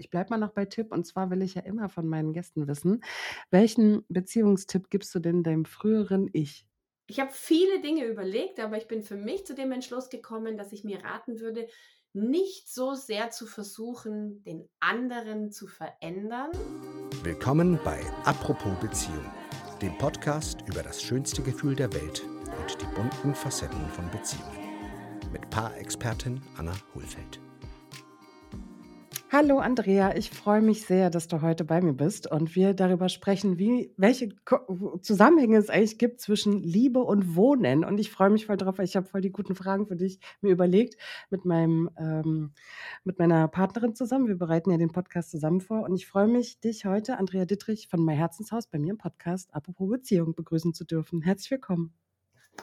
Ich bleibe mal noch bei Tipp und zwar will ich ja immer von meinen Gästen wissen, welchen Beziehungstipp gibst du denn deinem früheren Ich? Ich habe viele Dinge überlegt, aber ich bin für mich zu dem Entschluss gekommen, dass ich mir raten würde, nicht so sehr zu versuchen, den anderen zu verändern. Willkommen bei Apropos Beziehung, dem Podcast über das schönste Gefühl der Welt und die bunten Facetten von Beziehungen. Mit Paarexpertin Anna Hohlfeld. Hallo Andrea, ich freue mich sehr, dass du heute bei mir bist und wir darüber sprechen, wie, welche Ko Zusammenhänge es eigentlich gibt zwischen Liebe und Wohnen. Und ich freue mich voll drauf, weil ich habe voll die guten Fragen für dich mir überlegt mit meinem ähm, mit meiner Partnerin zusammen. Wir bereiten ja den Podcast zusammen vor und ich freue mich, dich heute, Andrea Dittrich von mein Herzenshaus, bei mir im Podcast Apropos Beziehung begrüßen zu dürfen. Herzlich willkommen.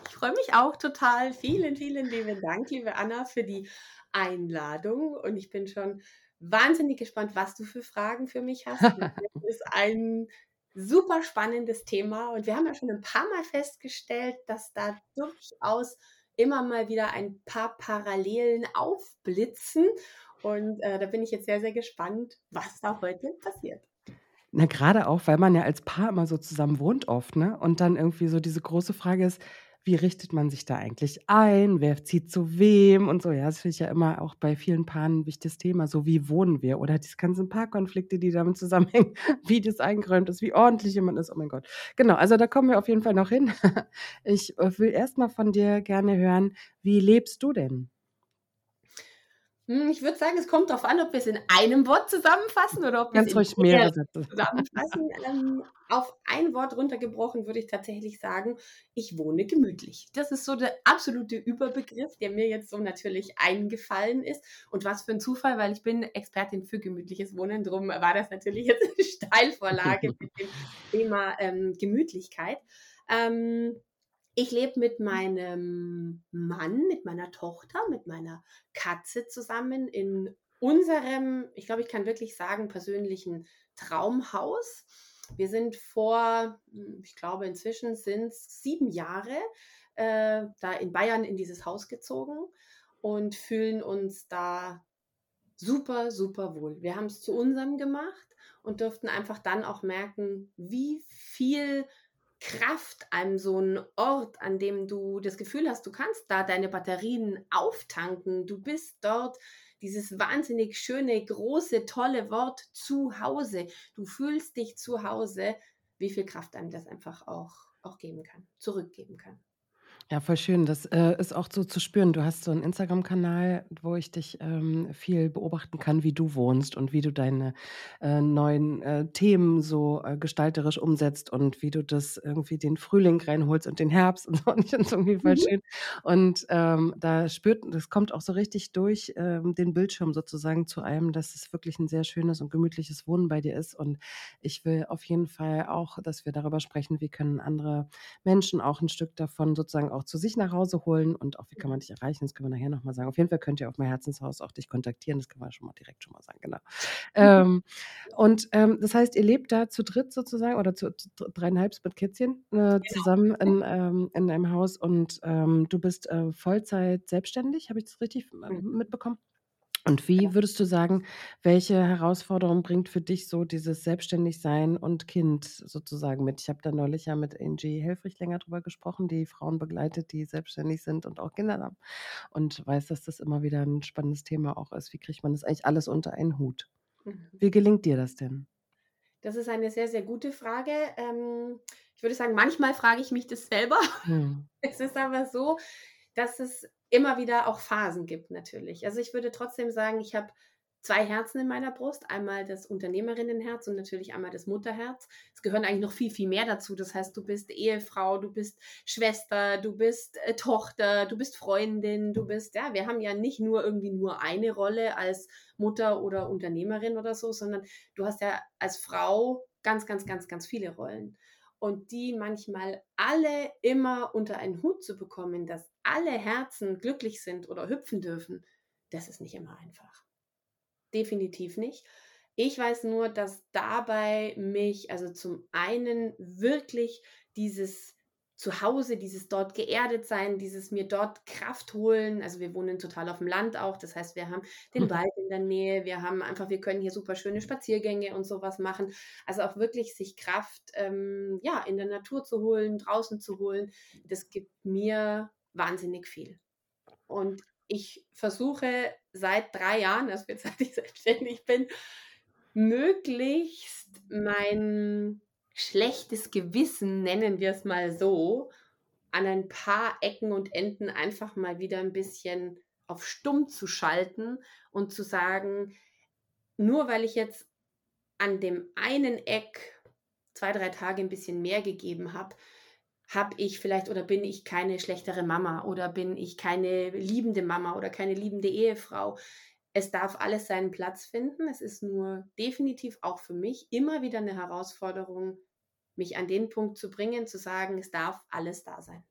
Ich freue mich auch total. Vielen, vielen lieben Dank, liebe Anna, für die Einladung und ich bin schon wahnsinnig gespannt, was du für Fragen für mich hast. Das ist ein super spannendes Thema und wir haben ja schon ein paar Mal festgestellt, dass da durchaus immer mal wieder ein paar Parallelen aufblitzen und äh, da bin ich jetzt sehr, sehr gespannt, was da heute passiert. Na, gerade auch, weil man ja als Paar immer so zusammen wohnt oft, ne? Und dann irgendwie so diese große Frage ist, wie richtet man sich da eigentlich ein? Wer zieht zu wem und so? Ja, das finde ich ja immer auch bei vielen Paaren ein wichtiges Thema. So, wie wohnen wir? Oder diese ganzen Paarkonflikte, die damit zusammenhängen, wie das eingeräumt ist, wie ordentlich jemand ist. Oh mein Gott. Genau, also da kommen wir auf jeden Fall noch hin. Ich äh, will erstmal von dir gerne hören, wie lebst du denn? Hm, ich würde sagen, es kommt darauf an, ob wir es in einem Wort zusammenfassen oder ob wir Ganz es in mehrere Sätze. zusammenfassen. Ähm, auf ein Wort runtergebrochen würde ich tatsächlich sagen, ich wohne gemütlich. Das ist so der absolute Überbegriff, der mir jetzt so natürlich eingefallen ist. Und was für ein Zufall, weil ich bin Expertin für gemütliches Wohnen. Drum war das natürlich jetzt eine Steilvorlage mit dem Thema ähm, Gemütlichkeit. Ähm, ich lebe mit meinem Mann, mit meiner Tochter, mit meiner Katze zusammen in unserem, ich glaube, ich kann wirklich sagen, persönlichen Traumhaus. Wir sind vor, hm, ich glaube, inzwischen sind es sieben Jahre äh, da in Bayern in dieses Haus gezogen und fühlen uns da super, super wohl. Wir haben es zu unserem gemacht und durften einfach dann auch merken, wie viel Kraft an so einen Ort, an dem du das Gefühl hast, du kannst da deine Batterien auftanken. Du bist dort dieses wahnsinnig schöne, große, tolle Wort zu Hause. Du fühlst dich zu Hause, wie viel Kraft einem das einfach auch, auch geben kann, zurückgeben kann. Ja, voll schön. Das, äh, ist auch so zu spüren. Du hast so einen Instagram-Kanal, wo ich dich, ähm, viel beobachten kann, wie du wohnst und wie du deine, äh, neuen, äh, Themen so, äh, gestalterisch umsetzt und wie du das irgendwie den Frühling reinholst und den Herbst und so. Und ich finde es irgendwie voll Mhm. schön. Und, ähm, da spürt das kommt auch so richtig durch, ähm, den Bildschirm sozusagen zu einem, dass es wirklich ein sehr schönes und gemütliches Wohnen bei dir ist. Und ich will auf jeden Fall auch, dass wir darüber sprechen, wie können andere Menschen auch ein Stück davon sozusagen auch zu sich nach Hause holen und auch wie kann man dich erreichen, das können wir nachher nochmal sagen. Auf jeden Fall könnt ihr auf mein Herzenshaus auch dich kontaktieren, das können wir schon mal direkt schon mal sagen, genau. Ähm, und ähm, das heißt, ihr lebt da zu dritt sozusagen oder zu, zu dreieinhalb mit Kätzchen äh, Genau. zusammen in, ähm, in einem Haus und ähm, du bist äh, Vollzeit selbstständig, habe ich das richtig äh, Mhm. mitbekommen? Und wie würdest du sagen, welche Herausforderung bringt für dich so dieses Selbstständigsein und Kind sozusagen mit? Ich habe da neulich ja mit Angie Helfrich länger drüber gesprochen, die Frauen begleitet, die selbstständig sind und auch Kinder haben. Und weiß, dass das immer wieder ein spannendes Thema auch ist. Wie kriegt man das eigentlich alles unter einen Hut? Mhm. Wie gelingt dir das denn? Das ist eine sehr, sehr gute Frage. Ähm, ich würde sagen, manchmal frage ich mich das selber. Hm. Es ist aber so, dass es immer wieder auch Phasen gibt, natürlich. Also ich würde trotzdem sagen, ich habe zwei Herzen in meiner Brust. Einmal das Unternehmerinnenherz und natürlich einmal das Mutterherz. Es gehören eigentlich noch viel, viel mehr dazu. Das heißt, du bist Ehefrau, du bist Schwester, du bist äh, Tochter, du bist Freundin, du bist, ja, wir haben ja nicht nur irgendwie nur eine Rolle als Mutter oder Unternehmerin oder so, sondern du hast ja als Frau ganz, ganz, ganz, ganz viele Rollen. Und die manchmal alle immer unter einen Hut zu bekommen, dass alle Herzen glücklich sind oder hüpfen dürfen, das ist nicht immer einfach. Definitiv nicht. Ich weiß nur, dass dabei mich, also zum einen wirklich dieses zu Hause, dieses dort geerdet sein, dieses mir dort Kraft holen. Also wir wohnen total auf dem Land auch. Das heißt, wir haben den mhm. Wald in der Nähe. Wir haben einfach, wir können hier super schöne Spaziergänge und sowas machen. Also auch wirklich sich Kraft, ähm, ja, in der Natur zu holen, draußen zu holen. Das gibt mir wahnsinnig viel. Und ich versuche seit drei Jahren, also jetzt seit ich selbstständig bin, möglichst mein schlechtes Gewissen, nennen wir es mal so, an ein paar Ecken und Enden einfach mal wieder ein bisschen auf stumm zu schalten und zu sagen, nur weil ich jetzt an dem einen Eck zwei, drei Tage ein bisschen mehr gegeben habe, habe ich vielleicht oder bin ich keine schlechtere Mama oder bin ich keine liebende Mama oder keine liebende Ehefrau. Es darf alles seinen Platz finden. Es ist nur definitiv auch für mich immer wieder eine Herausforderung, mich an den Punkt zu bringen, zu sagen, es darf alles da sein.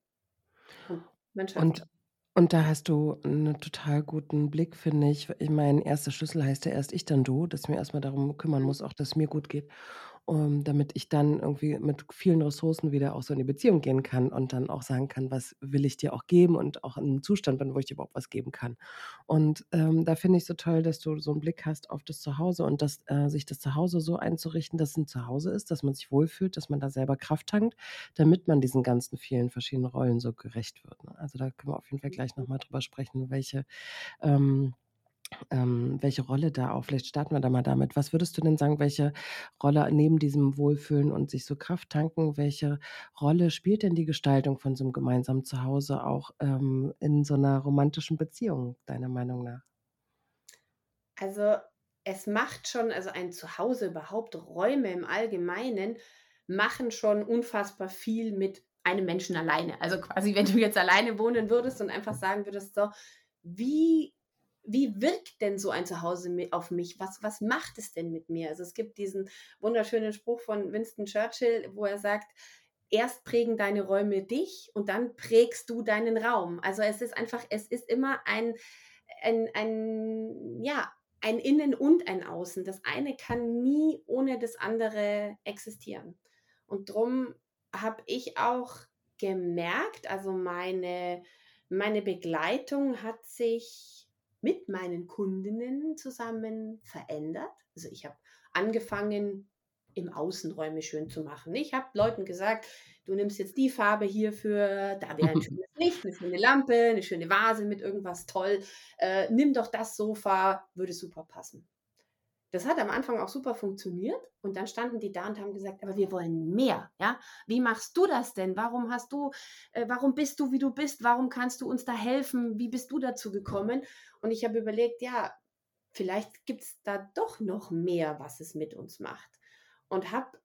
Und, und, und da hast du einen total guten Blick, finde ich. Ich meine, erster Schlüssel heißt ja erst ich, dann du, dass ich mir erstmal darum kümmern mhm. muss, auch dass es mir gut geht um, damit ich dann irgendwie mit vielen Ressourcen wieder auch so in die Beziehung gehen kann und dann auch sagen kann, was will ich dir auch geben und auch in einem Zustand bin, wo ich dir überhaupt was geben kann. Und ähm, da finde ich so toll, dass du so einen Blick hast auf das Zuhause und dass äh, sich das Zuhause so einzurichten, dass es ein Zuhause ist, dass man sich wohlfühlt, dass man da selber Kraft tankt, damit man diesen ganzen vielen verschiedenen Rollen so gerecht wird. Ne? Also da können wir auf jeden Fall gleich nochmal drüber sprechen, welche ähm, ähm, welche Rolle da auch, vielleicht starten wir da mal damit. Was würdest du denn sagen, welche Rolle neben diesem Wohlfühlen und sich so Kraft tanken, welche Rolle spielt denn die Gestaltung von so einem gemeinsamen Zuhause auch ähm, in so einer romantischen Beziehung, deiner Meinung nach? Also es macht schon, also ein Zuhause überhaupt, Räume im Allgemeinen machen schon unfassbar viel mit einem Menschen alleine. Also quasi, wenn du jetzt alleine wohnen würdest und einfach sagen würdest, so, wie wie wirkt denn so ein Zuhause auf mich? Was, was macht es denn mit mir? Also es gibt diesen wunderschönen Spruch von Winston Churchill, wo er sagt, erst prägen deine Räume dich und dann prägst du deinen Raum. Also es ist einfach, es ist immer ein, ein, ein ja, ein Innen und ein Außen. Das eine kann nie ohne das andere existieren. Und darum habe ich auch gemerkt, also meine, meine Begleitung hat sich mit meinen Kundinnen zusammen verändert. Also ich habe angefangen, im Außenräume schön zu machen. Ich habe Leuten gesagt, du nimmst jetzt die Farbe hierfür, da wäre ein schönes Licht, eine schöne Lampe, eine schöne Vase mit irgendwas toll. Äh, nimm doch das Sofa, würde super passen. Das hat am Anfang auch super funktioniert und dann standen die da und haben gesagt, aber wir wollen mehr, ja? Wie machst du das denn? Warum hast du, äh, warum bist du, wie du bist? Warum kannst du uns da helfen? Wie bist du dazu gekommen? Und ich habe überlegt, ja, vielleicht gibt es da doch noch mehr, was es mit uns macht. Und habe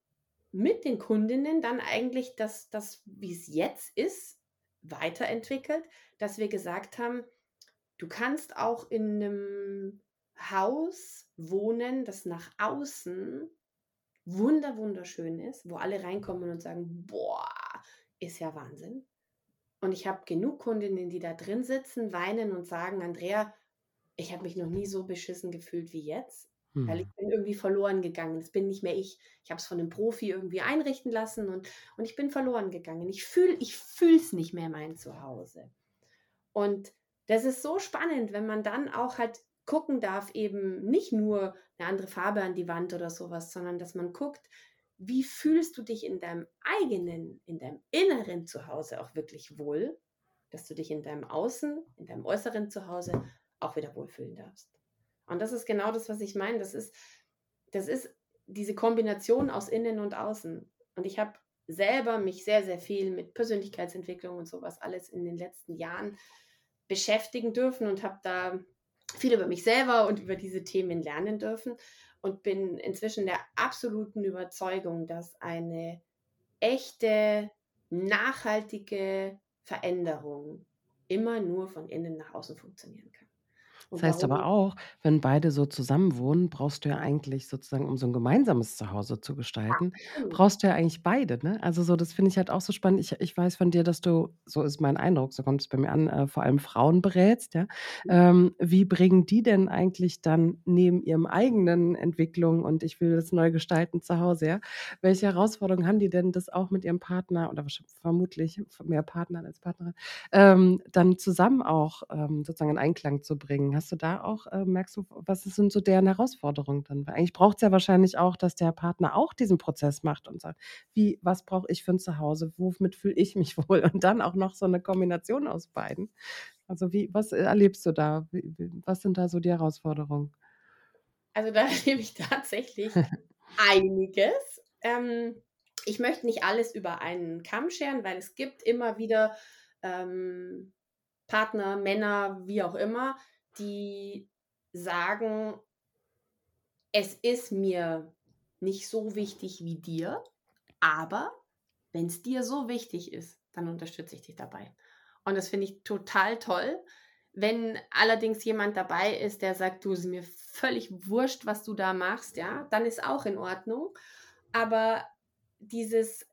mit den Kundinnen dann eigentlich das, das wie es jetzt ist, weiterentwickelt, dass wir gesagt haben, du kannst auch in einem Haus wohnen, das nach außen wunder wunderschön ist, wo alle reinkommen und sagen, boah, ist ja Wahnsinn. Und ich habe genug Kundinnen, die da drin sitzen, weinen und sagen, Andrea, ich habe mich noch nie so beschissen gefühlt wie jetzt, hm. weil ich bin irgendwie verloren gegangen. Das bin nicht mehr ich. Ich habe es von einem Profi irgendwie einrichten lassen und, und ich bin verloren gegangen. Ich fühle ich es nicht mehr mein Zuhause. Und das ist so spannend, wenn man dann auch halt gucken darf, eben nicht nur eine andere Farbe an die Wand oder sowas, sondern dass man guckt, wie fühlst du dich in deinem eigenen, in deinem inneren Zuhause auch wirklich wohl, dass du dich in deinem Außen, in deinem äußeren Zuhause auch wieder wohlfühlen darfst. Und das ist genau das, was ich meine. Das ist, das ist diese Kombination aus Innen und Außen. Und ich habe selber mich sehr, sehr viel mit Persönlichkeitsentwicklung und sowas alles in den letzten Jahren beschäftigen dürfen und habe da viel über mich selber und über diese Themen lernen dürfen und bin inzwischen der absoluten Überzeugung, dass eine echte, nachhaltige Veränderung immer nur von innen nach außen funktionieren kann. Das heißt aber auch, wenn beide so zusammen wohnen, brauchst du ja eigentlich sozusagen, um so 'n gemeinsames Zuhause zu gestalten, Absolut. brauchst du ja eigentlich beide, ne? Also, so das finde ich halt auch so spannend. Ich ich weiß von dir, dass du so ist mein Eindruck, so kommt es bei mir an, äh, vor allem Frauen berätst, ja? Mhm. Ähm, wie bringen die denn eigentlich dann neben ihrem eigenen Entwicklung und ich will das neu gestalten zu Hause, ja? Welche Herausforderungen haben die denn, das auch mit ihrem Partner oder wahrsch vermutlich mehr Partner als Partnerin, ähm, dann zusammen auch, ähm, sozusagen in Einklang zu bringen? Hast du da auch äh, merkst du, was sind so deren Herausforderungen dann? Weil eigentlich braucht's ja wahrscheinlich auch, dass der Partner auch diesen Prozess macht und sagt: „Wie was brauche ich für 'n Zuhause? Womit fühle ich mich wohl?“ Und dann auch noch so 'ne Kombination aus beiden. Also, wie was erlebst du da? Wie was sind da so die Herausforderungen? Also, da erlebe ich tatsächlich einiges. Ähm, ich möchte nicht alles über einen Kamm scheren, weil es gibt immer wieder, ähm, Partner, Männer, wie auch immer, die sagen „Es ist mir nicht so wichtig wie dir, aber wenn's dir so wichtig ist, dann unterstütze ich dich dabei.“ Und das finde ich total toll. Wenn allerdings jemand dabei ist, der sagt: „Du, ist mir völlig wurscht, was du da machst“, ja, dann ist auch in Ordnung. Aber dieses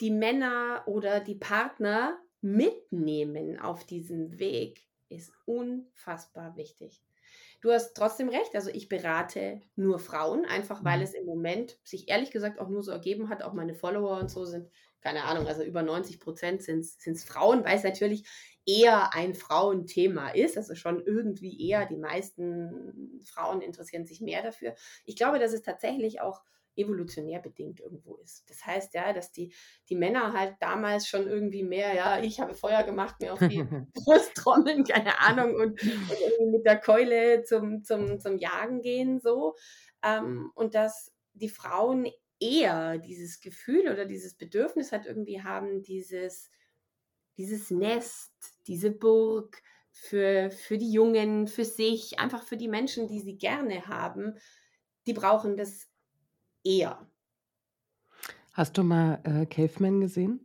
die Männer oder die Partner mitnehmen auf diesem Weg ist unfassbar wichtig. Du hast trotzdem recht, also, ich berate nur Frauen, einfach weil Mhm. es im Moment sich ehrlich gesagt auch nur so ergeben hat. Auch meine Follower und so sind, keine Ahnung, also, über 90 % sind's sind's Frauen, weil's natürlich eher ein Frauenthema ist, also, schon irgendwie eher die meisten Frauen interessieren sich mehr dafür. Ich glaube, dass es tatsächlich auch evolutionär bedingt irgendwo ist. Das heißt, ja, dass die die Männer halt damals schon irgendwie mehr ja, ich habe Feuer gemacht, mir auf die Brust trommeln, keine Ahnung, und und irgendwie mit der Keule zum zum zum Jagen gehen so. Ähm, und dass die Frauen eher dieses Gefühl oder dieses Bedürfnis halt irgendwie haben, dieses dieses Nest, diese Burg für für die Jungen, für sich, einfach für die Menschen, die sie gerne haben, die brauchen das eher. Hast du mal, äh, „Caveman“ gesehen?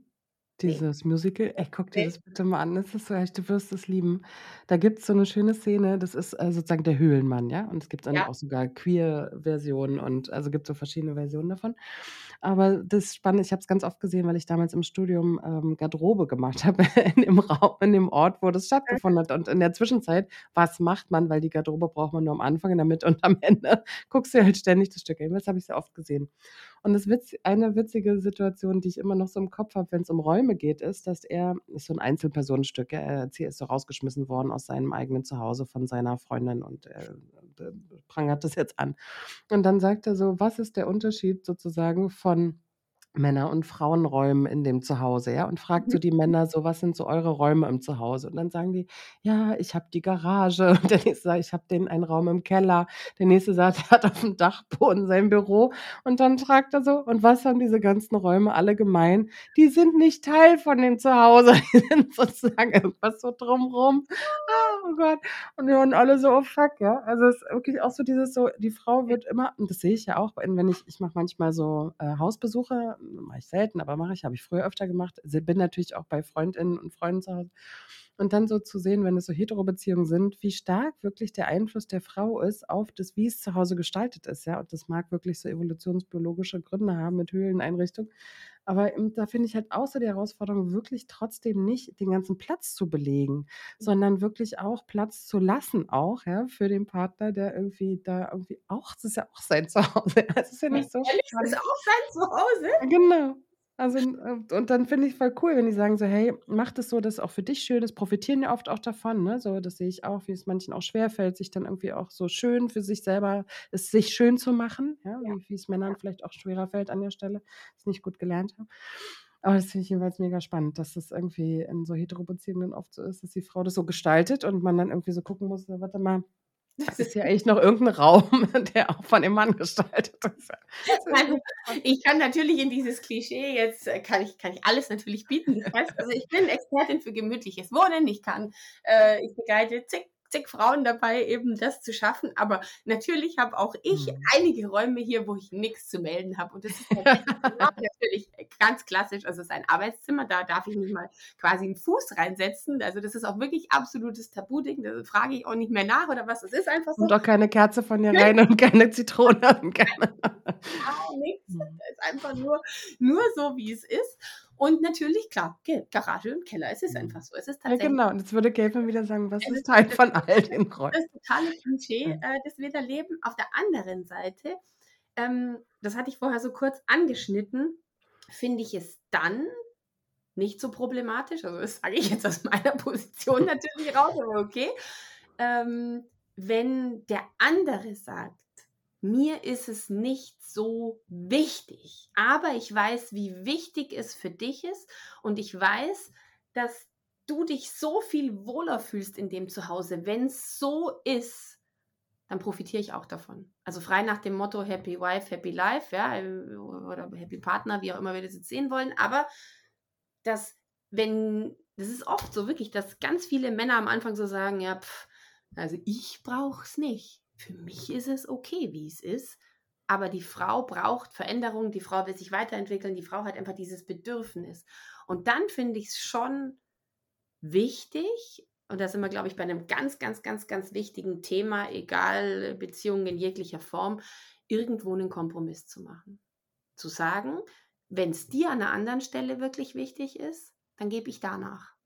Dieses Musical? Ey, guck dir Ne. das bitte mal an. Das ist so echt du wirst es lieben. Da gibt's so 'ne schöne Szene, das ist, äh, sozusagen der Höhlenmann, ja? Und es gibt dann Ja. auch sogar Queer-Versionen und also, gibt so verschiedene Versionen davon. Aber das Spannende ich habe es ganz oft gesehen, weil ich damals im Studium, ähm, Garderobe gemacht habe in dem Raum in dem Ort, wo das stattgefunden hat. Und in der Zwischenzeit, was macht man? Weil die Garderobe braucht man nur am Anfang, in der Mitte und am Ende guckst du dir halt ständig das Stück an. Jedenfalls habe ich sehr oft gesehen. Und das Witz eine witzige Situation, die ich immer noch so im Kopf habe, wenn's um Räume geht, ist, dass er ist so 'n Einzelpersonenstück. Er ist so rausgeschmissen worden aus seinem eigenen Zuhause von seiner Freundin und er d prangert das jetzt an. Und dann sagt er so: „Was ist der Unterschied sozusagen von Männer und Frauenräumen in dem Zuhause?“ Ja, und fragt so die Männer so: „Was sind so eure Räume im Zuhause?“ Und dann sagen die: „Ja, ich habe die Garage.“ Und der nächste sagt: „Ich habe den einen Raum im Keller.“ Der nächste sagt, er hat aufm Dachboden sein Büro. Und dann fragt er so: „Und was haben diese ganzen Räume alle gemein? Die sind nicht Teil von dem Zuhause.“ Die sind sozusagen irgendwas so drum rum. Ah, oh Gott. Und wir waren alle so: „Oh fuck“, ja? Also, es ist wirklich auch so dieses so die Frau wird immer und das sehe ich ja auch, wenn ich ich mache manchmal so, äh, Hausbesuche, mache ich selten, aber mache ich, habe ich früher öfter gemacht. Bin natürlich auch bei Freundinnen und Freunden zu Hause. Und dann so zu sehen, wenn es so Hetero-Beziehungen sind, wie stark wirklich der Einfluss der Frau ist auf das, wie es zu Hause gestaltet ist, ja? Und das mag wirklich so evolutionsbiologische Gründe haben mit Höhleneinrichtung. Aber, ähm, da finde ich halt so die Herausforderung, wirklich trotzdem nicht den ganzen Platz zu belegen, sondern wirklich auch Platz zu lassen auch, ja, für den Partner, der irgendwie da irgendwie auch das ist ja auch sein Zuhause. Das finde ich so Ehrlich, ist spannend. auch sein Zuhause? Genau. Also, und und dann finde ich voll cool, wenn die sagen so: „Hey, mach das so, dass es auch für dich schön ist.“ Profitieren ja oft auch davon, ne? So, das sehe ich auch, wie es manchen auch schwerfällt, sich dann irgendwie auch so schön für sich selber es sich schön zu machen, ja, Ja, wie wie's Männern vielleicht auch schwerer fällt an der Stelle, es nicht gut gelernt haben. Aber das finde ich jedenfalls mega spannend, dass das irgendwie in so Hetero-Beziehungen oft so ist, dass die Frau das so gestaltet und man dann irgendwie so gucken muss: „Ja, warte mal, Das ist hier eigentlich noch irgend 'n Raum, der auch von dem Mann gestaltet ist?“ Also, ich kann natürlich in dieses Klischee jetzt äh, kann ich kann ich alles natürlich bieten. Das heißt also, ich bin Expertin für gemütliches Wohnen. Ich kann äh, ich begleite zig zig Frauen dabei, eben das zu schaffen. Aber natürlich habe auch ich mhm. einige Räume hier, wo ich nichts zu melden habe. Und das ist natürlich ganz klassisch. Also es ist ein Arbeitszimmer, da darf ich nicht mal quasi einen Fuß reinsetzen. Also das ist auch wirklich absolutes Tabuding. Da frage ich auch nicht mehr nach oder was. Es ist einfach so. Und auch keine Kerze von dir rein und keine Zitrone. Und keine... Gar nichts. Es ist einfach nur, nur so, wie es ist. Und natürlich, klar, Garage und Keller, es ist mhm. einfach so. Es ist tatsächlich. Ja, genau, und jetzt würde Gavin wieder sagen, was ist Teil von all den Räumen? Das totale Klischee, äh, das wir da leben. Auf der anderen Seite, ähm, das hatte ich vorher so kurz angeschnitten, finde ich es dann nicht so problematisch. Also, das sage ich jetzt aus meiner Position natürlich raus, aber okay. Ähm, wenn der andere sagt, mir ist es nicht so wichtig, aber ich weiß, wie wichtig es für dich ist und ich weiß, dass du dich so viel wohler fühlst in dem Zuhause. Wenn es so ist, dann profitiere ich auch davon. Also frei nach dem Motto Happy Wife, Happy Life, ja, oder Happy Partner, wie auch immer wir das jetzt sehen wollen, aber dass, wenn, das ist oft so wirklich, dass ganz viele Männer am Anfang so sagen, ja, pff, also ich brauche es nicht für mich ist es okay, wie es ist. Aber die Frau braucht Veränderung, die Frau will sich weiterentwickeln, die Frau hat einfach dieses Bedürfnis. Und dann finde ich es schon wichtig, und da sind wir, glaube ich, bei einem ganz, ganz, ganz, ganz wichtigen Thema, egal Beziehungen in jeglicher Form, irgendwo einen Kompromiss zu machen. Zu sagen, wenn es dir an einer anderen Stelle wirklich wichtig ist, dann gebe ich danach.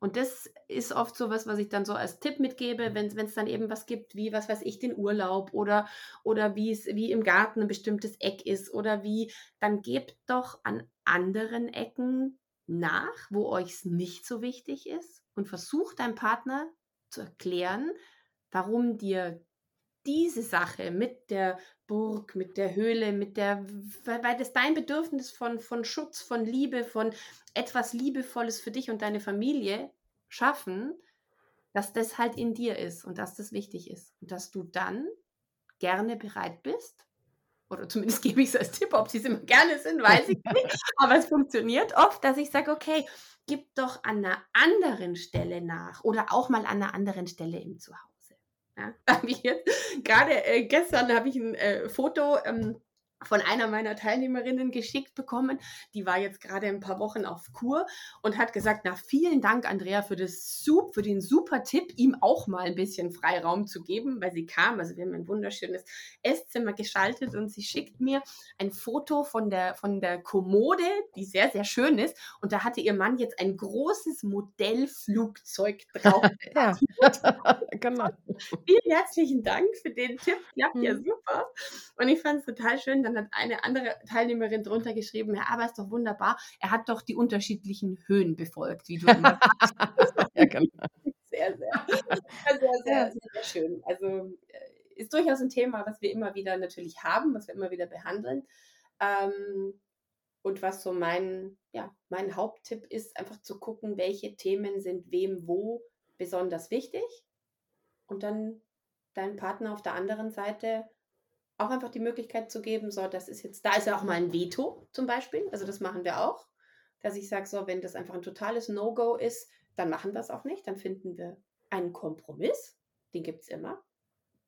Und das ist oft so was, was ich dann so als Tipp mitgebe, wenn es dann eben was gibt, wie, was weiß ich, den Urlaub oder, oder wie es, wie im Garten ein bestimmtes Eck ist oder wie, dann gebt doch an anderen Ecken nach, wo euch es nicht so wichtig ist und versucht deinem Partner zu erklären, warum dir diese Sache mit der Burg, mit der Höhle, mit der, weil das dein Bedürfnis von, von Schutz, von Liebe, von etwas Liebevolles für dich und deine Familie schaffen, dass das halt in dir ist und dass das wichtig ist. Und dass du dann gerne bereit bist, oder zumindest gebe ich es als Tipp, ob sie es immer gerne sind, weiß ich nicht, aber es funktioniert oft, dass ich sage, okay, gib doch an einer anderen Stelle nach oder auch mal an einer anderen Stelle im Zuhause. Ja, habe ich jetzt gerade äh, gestern habe ich ein äh, Foto ähm, von einer meiner Teilnehmerinnen geschickt bekommen. Die war jetzt gerade ein paar Wochen auf Kur und hat gesagt, na vielen Dank Andrea für das für den super Tipp, ihm auch mal ein bisschen Freiraum zu geben, weil sie kam. Also wir haben ein wunderschönes Esszimmer geschaltet und sie schickt mir ein Foto von der von der Kommode, die sehr sehr schön ist und da hatte ihr Mann jetzt ein großes Modellflugzeug drauf. ja, genau. Vielen herzlichen Dank für den Tipp. Klappt ja mhm. super. Und ich fand es total schön, dann hat eine andere Teilnehmerin drunter geschrieben, ja, aber ist doch wunderbar, er hat doch die unterschiedlichen Höhen befolgt, wie du immer sagst. ja, genau. Sehr, sehr, sehr, sehr, sehr schön. Also äh, ist durchaus ein Thema, was wir immer wieder natürlich haben, was wir immer wieder behandeln. Ähm, und was so mein, ja, mein Haupttipp ist, einfach zu gucken, welche Themen sind wem wo besonders wichtig. Und dann deinen Partner auf der anderen Seite auch einfach die Möglichkeit zu geben, so, das ist jetzt, da ist ja auch mal ein Veto zum Beispiel, also das machen wir auch, dass ich sage, so, wenn das einfach ein totales No-Go ist, dann machen wir es auch nicht, dann finden wir einen Kompromiss, den gibt es immer.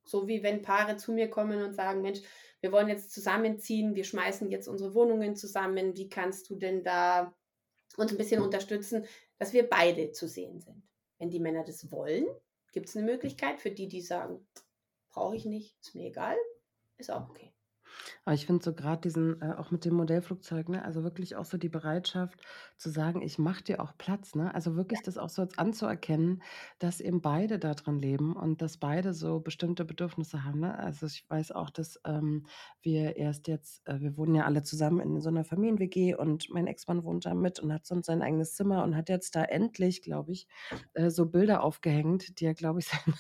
So wie wenn Paare zu mir kommen und sagen, Mensch, wir wollen jetzt zusammenziehen, wir schmeißen jetzt unsere Wohnungen zusammen, wie kannst du denn da uns ein bisschen unterstützen, dass wir beide zu sehen sind. Wenn die Männer das wollen, gibt es eine Möglichkeit für die, die sagen, brauche ich nicht, ist mir egal, ist auch okay. Aber ich finde so gerade diesen, äh, auch mit dem Modellflugzeug, ne, also wirklich auch so die Bereitschaft zu sagen, ich mache dir auch Platz, ne? Also wirklich das auch so anzuerkennen, dass eben beide da drin leben und dass beide so bestimmte Bedürfnisse haben, ne? Also ich weiß auch, dass ähm, wir erst jetzt, äh, wir wohnen ja alle zusammen in so einer Familien-WG und mein Ex-Mann wohnt da mit und hat sonst sein eigenes Zimmer und hat jetzt da endlich, glaube ich, äh, so Bilder aufgehängt, die er, glaube ich, sein,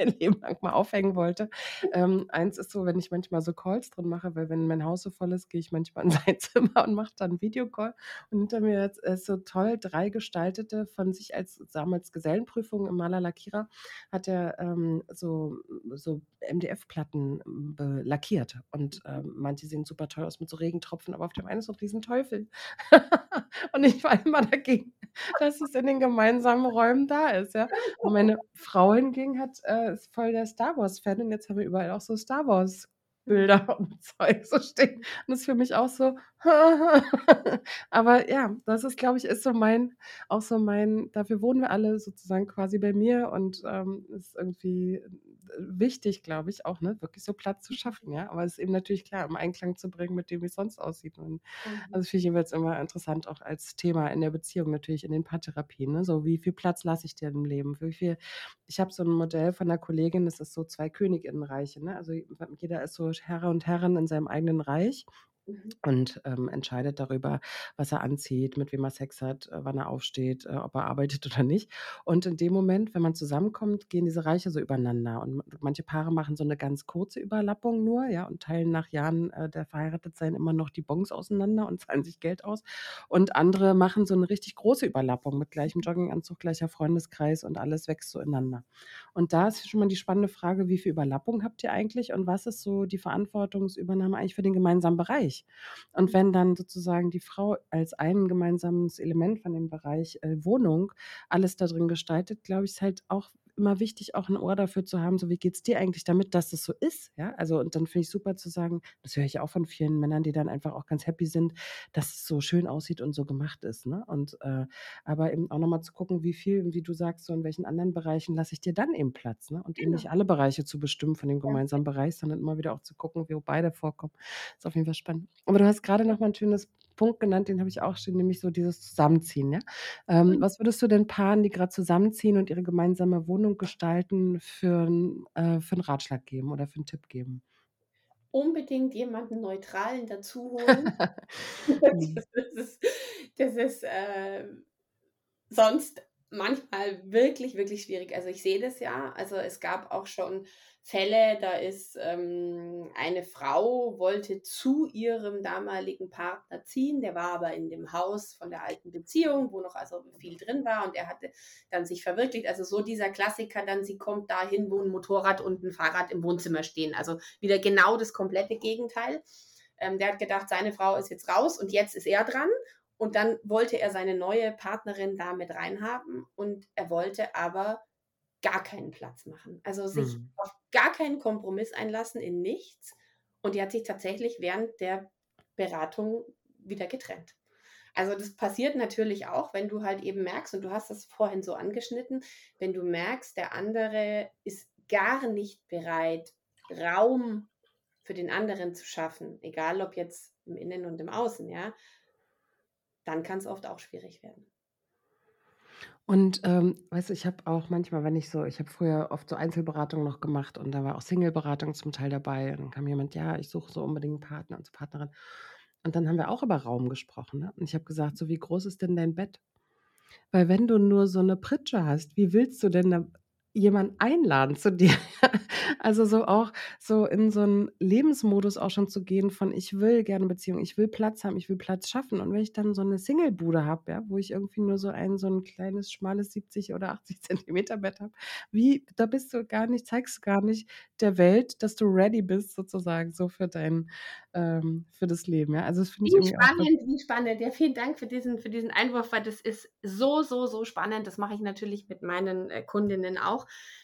sein Leben lang mal aufhängen wollte. Ähm, eins ist so, wenn ich manchmal so Calls drin mache, weil wenn mein Haus so voll ist, gehe ich manchmal in sein Zimmer und mache dann Videocall. Und hinter mir ist, ist so toll drei gestaltete von sich als damals Gesellenprüfung im Maler Lackierer hat er ähm, so, so MDF-Platten ähm, lackiert. Und ähm, manche sehen super toll aus mit so Regentropfen, aber auf dem einen ist noch diesen Teufel. und ich war immer dagegen. Dass es in den gemeinsamen Räumen da ist, ja. Und meine Frau hingegen hat äh, ist voll der Star Wars-Fan und jetzt haben wir überall auch so Star Wars Bilder und Zeug so stehen. Und das ist für mich auch so, aber ja, das ist, glaube ich, ist so mein, auch so mein, dafür wohnen wir alle sozusagen quasi bei mir und ähm, ist irgendwie äh, wichtig, glaube ich, auch, ne, wirklich so Platz zu schaffen, ja. Aber es ist eben natürlich klar, im Einklang zu bringen mit dem, wie es sonst aussieht. Und, mhm. Also finde ich jeweils immer interessant, auch als Thema in der Beziehung, natürlich in den Paartherapien, ne? So, wie viel Platz lasse ich dir im Leben? Wie viel, ich habe so ein Modell von einer Kollegin, das ist so zwei Königinnenreiche, ne? Also jeder ist so Herr und Herrin in seinem eigenen Reich. Mhm. und ähm, entscheidet darüber, was er anzieht, mit wem er Sex hat, äh, wann er aufsteht, äh, ob er arbeitet oder nicht. Und in dem Moment, wenn man zusammenkommt, gehen diese Reiche so übereinander. Und manche Paare machen so eine ganz kurze Überlappung nur, ja, und teilen nach Jahren äh, der Verheiratetsein immer noch die Bons auseinander und zahlen sich Geld aus. Und andere machen so eine richtig große Überlappung mit gleichem Jogginganzug, gleicher Freundeskreis und alles wächst so ineinander. Und da ist schon mal die spannende Frage, wie viel Überlappung habt ihr eigentlich und was ist so die Verantwortungsübernahme eigentlich für den gemeinsamen Bereich? Und wenn dann sozusagen die Frau als ein gemeinsames Element von dem Bereich äh, Wohnung alles da drin gestaltet, glaube ich, ist halt auch immer wichtig, auch ein Ohr dafür zu haben, so wie geht es dir eigentlich damit, dass das so ist, ja? Also und dann finde ich super zu sagen, das höre ich auch von vielen Männern, die dann einfach auch ganz happy sind, dass es so schön aussieht und so gemacht ist, ne? Und äh, aber eben auch nochmal zu gucken, wie viel, wie du sagst, so in welchen anderen Bereichen lasse ich dir dann eben Platz, ne? Und eben nicht genau. alle Bereiche zu bestimmen von dem gemeinsamen Bereich, sondern immer wieder auch zu gucken, wie beide vorkommen. Ist auf jeden Fall spannend. Aber du hast gerade noch mal ein schönes Punkt genannt, den habe ich auch stehen, nämlich so dieses Zusammenziehen. Ja? Ähm, mhm. Was würdest du denn Paaren, die gerade zusammenziehen und ihre gemeinsame Wohnung gestalten, für, äh, für einen Ratschlag geben oder für einen Tipp geben? Unbedingt jemanden Neutralen dazu holen. Mhm. das ist, das ist äh, sonst manchmal wirklich, wirklich schwierig. Also ich sehe das ja. Also es gab auch schon Fälle, da ist ähm, eine Frau, wollte zu ihrem damaligen Partner ziehen, der war aber in dem Haus von der alten Beziehung, wo noch also viel drin war und er hatte dann sich verwirklicht. Also so dieser Klassiker, dann sie kommt dahin, wo ein Motorrad und ein Fahrrad im Wohnzimmer stehen. Also wieder genau das komplette Gegenteil. Ähm, der hat gedacht, seine Frau ist jetzt raus und jetzt ist er dran. Und dann wollte er seine neue Partnerin da mit reinhaben und er wollte aber gar keinen Platz machen. Also sich mhm. auf gar keinen Kompromiss einlassen in nichts. Und die hat sich tatsächlich während der Beratung wieder getrennt. Also das passiert natürlich auch, wenn du halt eben merkst, und du hast das vorhin so angeschnitten, wenn du merkst, der andere ist gar nicht bereit, Raum für den anderen zu schaffen, egal ob jetzt im Innen und im Außen, ja, dann kann es oft auch schwierig werden. Und, ähm, weißt du, ich habe auch manchmal, wenn ich so ich habe früher oft so Einzelberatungen noch gemacht und da war auch Singleberatung zum Teil dabei. Und dann kam jemand: „Ja, ich suche so unbedingt einen Partner und so Partnerin.“ Und dann haben wir auch über Raum gesprochen, ne? Und ich habe gesagt: „So, wie groß ist denn dein Bett?“ Weil wenn du nur so eine Pritsche hast, wie willst du denn da jemanden einladen zu dir. Also so auch so in so einen Lebensmodus auch schon zu gehen von ich will gerne Beziehung, ich will Platz haben, ich will Platz schaffen. Und wenn ich dann so eine Singlebude habe, ja, wo ich irgendwie nur so ein so ein kleines, schmales 70 oder 80 Zentimeter Bett habe, wie, da bist du gar nicht, zeigst du gar nicht der Welt, dass du ready bist, sozusagen, so für dein, ähm, für das Leben. Ja. Also das finde ich spannend, wie spannend. Ja, vielen Dank für diesen, für diesen Einwurf, weil das ist so, so, so spannend. Das mache ich natürlich mit meinen äh, Kundinnen auch.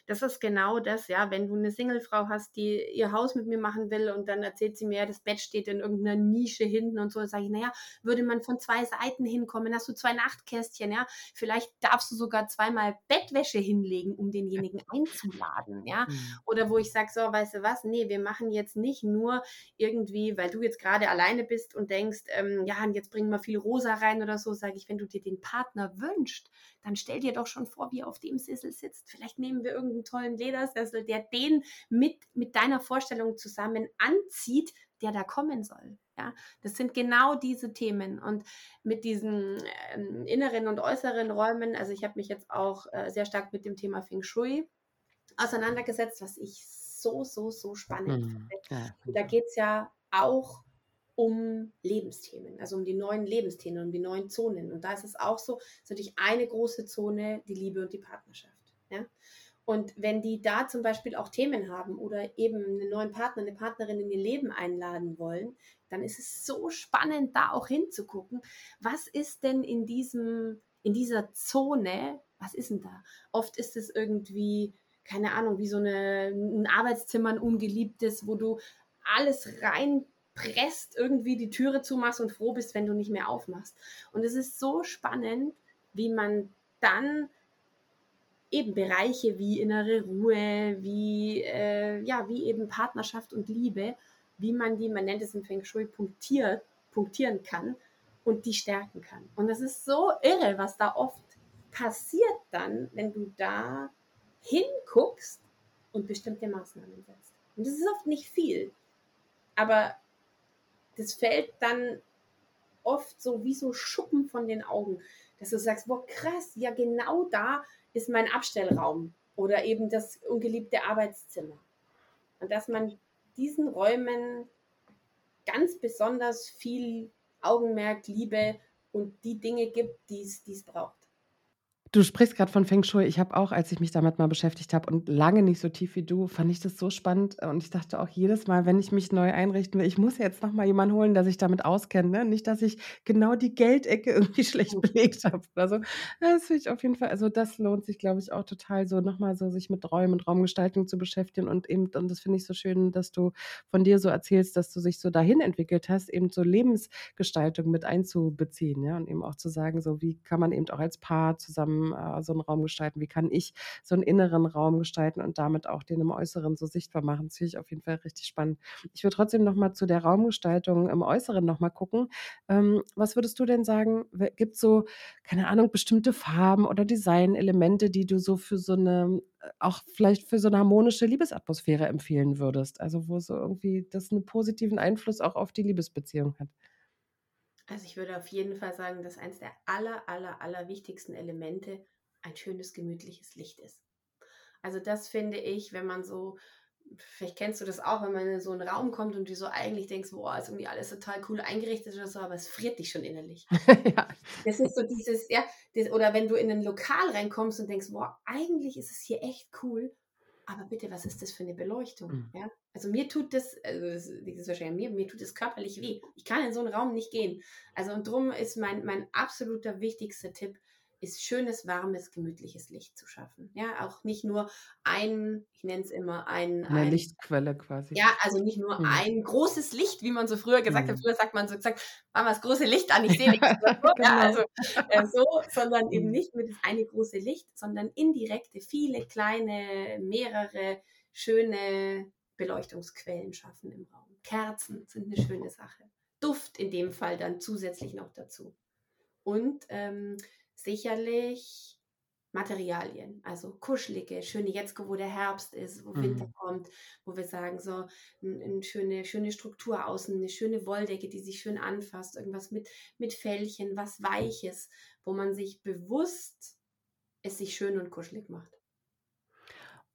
Das ist genau das, ja, wenn du eine Singlefrau hast, die ihr Haus mit mir machen will und dann erzählt sie mir, das Bett steht in irgendeiner Nische hinten und so, dann sage ich, naja, würde man von zwei Seiten hinkommen, hast du zwei Nachtkästchen, ja, vielleicht darfst du sogar zweimal Bettwäsche hinlegen, um denjenigen einzuladen, ja, mhm. oder wo ich sage, so, weißt du was, nee, wir machen jetzt nicht nur irgendwie, weil du jetzt gerade alleine bist und denkst, ähm, ja, und jetzt bringen wir viel Rosa rein oder so, sage ich, wenn du dir den Partner wünschst, dann stell dir doch schon vor, wie er auf dem Sessel sitzt. Vielleicht nehmen wir irgendeinen tollen Ledersessel, der den mit, mit deiner Vorstellung zusammen anzieht, der da kommen soll. Ja, das sind genau diese Themen. Und mit diesen ähm, inneren und äußeren Räumen, also ich habe mich jetzt auch äh, sehr stark mit dem Thema Feng Shui auseinandergesetzt, was ich so, so, so spannend mhm. finde. Ja. da geht es ja auch um Lebensthemen, also um die neuen Lebensthemen, um die neuen Zonen. Und da ist es auch so, ist natürlich eine große Zone die Liebe und die Partnerschaft. Ja? Und wenn die da zum Beispiel auch Themen haben oder eben einen neuen Partner, eine Partnerin in ihr Leben einladen wollen, dann ist es so spannend, da auch hinzugucken, was ist denn in diesem in dieser Zone, was ist denn da? Oft ist es irgendwie, keine Ahnung, wie so eine, ein Arbeitszimmer, ein ungeliebtes, wo du alles reinpresst, irgendwie die Türe zumachst und froh bist, wenn du nicht mehr aufmachst. Und es ist so spannend, wie man dann eben Bereiche wie innere Ruhe, wie, äh, ja, wie eben Partnerschaft und Liebe, wie man die, man nennt es im Feng Shui, punktiert, punktieren kann und die stärken kann. Und das ist so irre, was da oft passiert dann, wenn du da hinguckst und bestimmte Maßnahmen setzt. Und das ist oft nicht viel, aber das fällt dann oft so wie so Schuppen von den Augen, dass du sagst, boah, krass, ja genau da ist mein Abstellraum oder eben das ungeliebte Arbeitszimmer. Und dass man diesen Räumen ganz besonders viel Augenmerk, Liebe und die Dinge gibt, die es braucht. Du sprichst gerade von Feng Shui. Ich habe auch, als ich mich damit mal beschäftigt habe und lange nicht so tief wie du, fand ich das so spannend. Und ich dachte auch jedes Mal, wenn ich mich neu einrichten will, ich muss jetzt noch mal jemanden holen, der sich damit auskennt. Ne? Nicht, dass ich genau die Geldecke irgendwie schlecht belegt habe oder so. Das finde ich auf jeden Fall, also das lohnt sich, glaube ich, auch total so nochmal so sich mit Räumen und Raumgestaltung zu beschäftigen. Und eben, und das finde ich so schön, dass du von dir so erzählst, dass du sich so dahin entwickelt hast, eben so Lebensgestaltung mit einzubeziehen. Ja? Und eben auch zu sagen, so wie kann man eben auch als Paar zusammen äh, so einen Raum gestalten? Wie kann ich so einen inneren Raum gestalten und damit auch den im Äußeren so sichtbar machen? Das finde ich auf jeden Fall richtig spannend. Ich würde trotzdem noch mal zu der Raumgestaltung im Äußeren noch mal gucken. Ähm, was würdest du denn sagen? Gibt es so, keine Ahnung, bestimmte Farben oder Designelemente, die du so für so eine, äh, auch vielleicht für so eine harmonische Liebesatmosphäre empfehlen würdest? Also wo so irgendwie das einen positiven Einfluss auch auf die Liebesbeziehung hat? Also ich würde auf jeden Fall sagen, dass eines der aller, aller, aller wichtigsten Elemente ein schönes, gemütliches Licht ist. Also das finde ich, wenn man so, vielleicht kennst du das auch, wenn man in so einen Raum kommt und du so eigentlich denkst, boah, ist irgendwie alles total cool eingerichtet oder so, aber es friert dich schon innerlich. ja. Das ist so dieses, ja, das, oder wenn du in ein Lokal reinkommst und denkst, boah, eigentlich ist es hier echt cool aber bitte, was ist das für eine Beleuchtung? Mhm. Ja? Also mir tut das, also das ist wahrscheinlich mir, mir tut das körperlich weh. Ich kann in so einen Raum nicht gehen. Also und drum ist mein, mein absoluter wichtigster Tipp, ist schönes, warmes, gemütliches Licht zu schaffen. Ja, auch nicht nur ein, ich nenne es immer ein, eine ein, Lichtquelle quasi. Ja, also nicht nur mhm. ein großes Licht, wie man so früher gesagt mhm. hat. Früher sagt man so gesagt, wir das große Licht an, ich sehe nichts. genau. ja, also äh, so, sondern eben mhm. nicht nur das eine große Licht, sondern indirekte, viele kleine, mehrere schöne Beleuchtungsquellen schaffen im Raum. Kerzen sind eine schöne Sache. Duft in dem Fall dann zusätzlich noch dazu. Und ähm, sicherlich Materialien, also kuschelige, schöne jetzt, wo der Herbst ist, wo mhm. Winter kommt, wo wir sagen, so eine schöne, schöne Struktur außen, eine schöne Wolldecke, die sich schön anfasst, irgendwas mit, mit Fellchen, was Weiches, wo man sich bewusst es sich schön und kuschelig macht.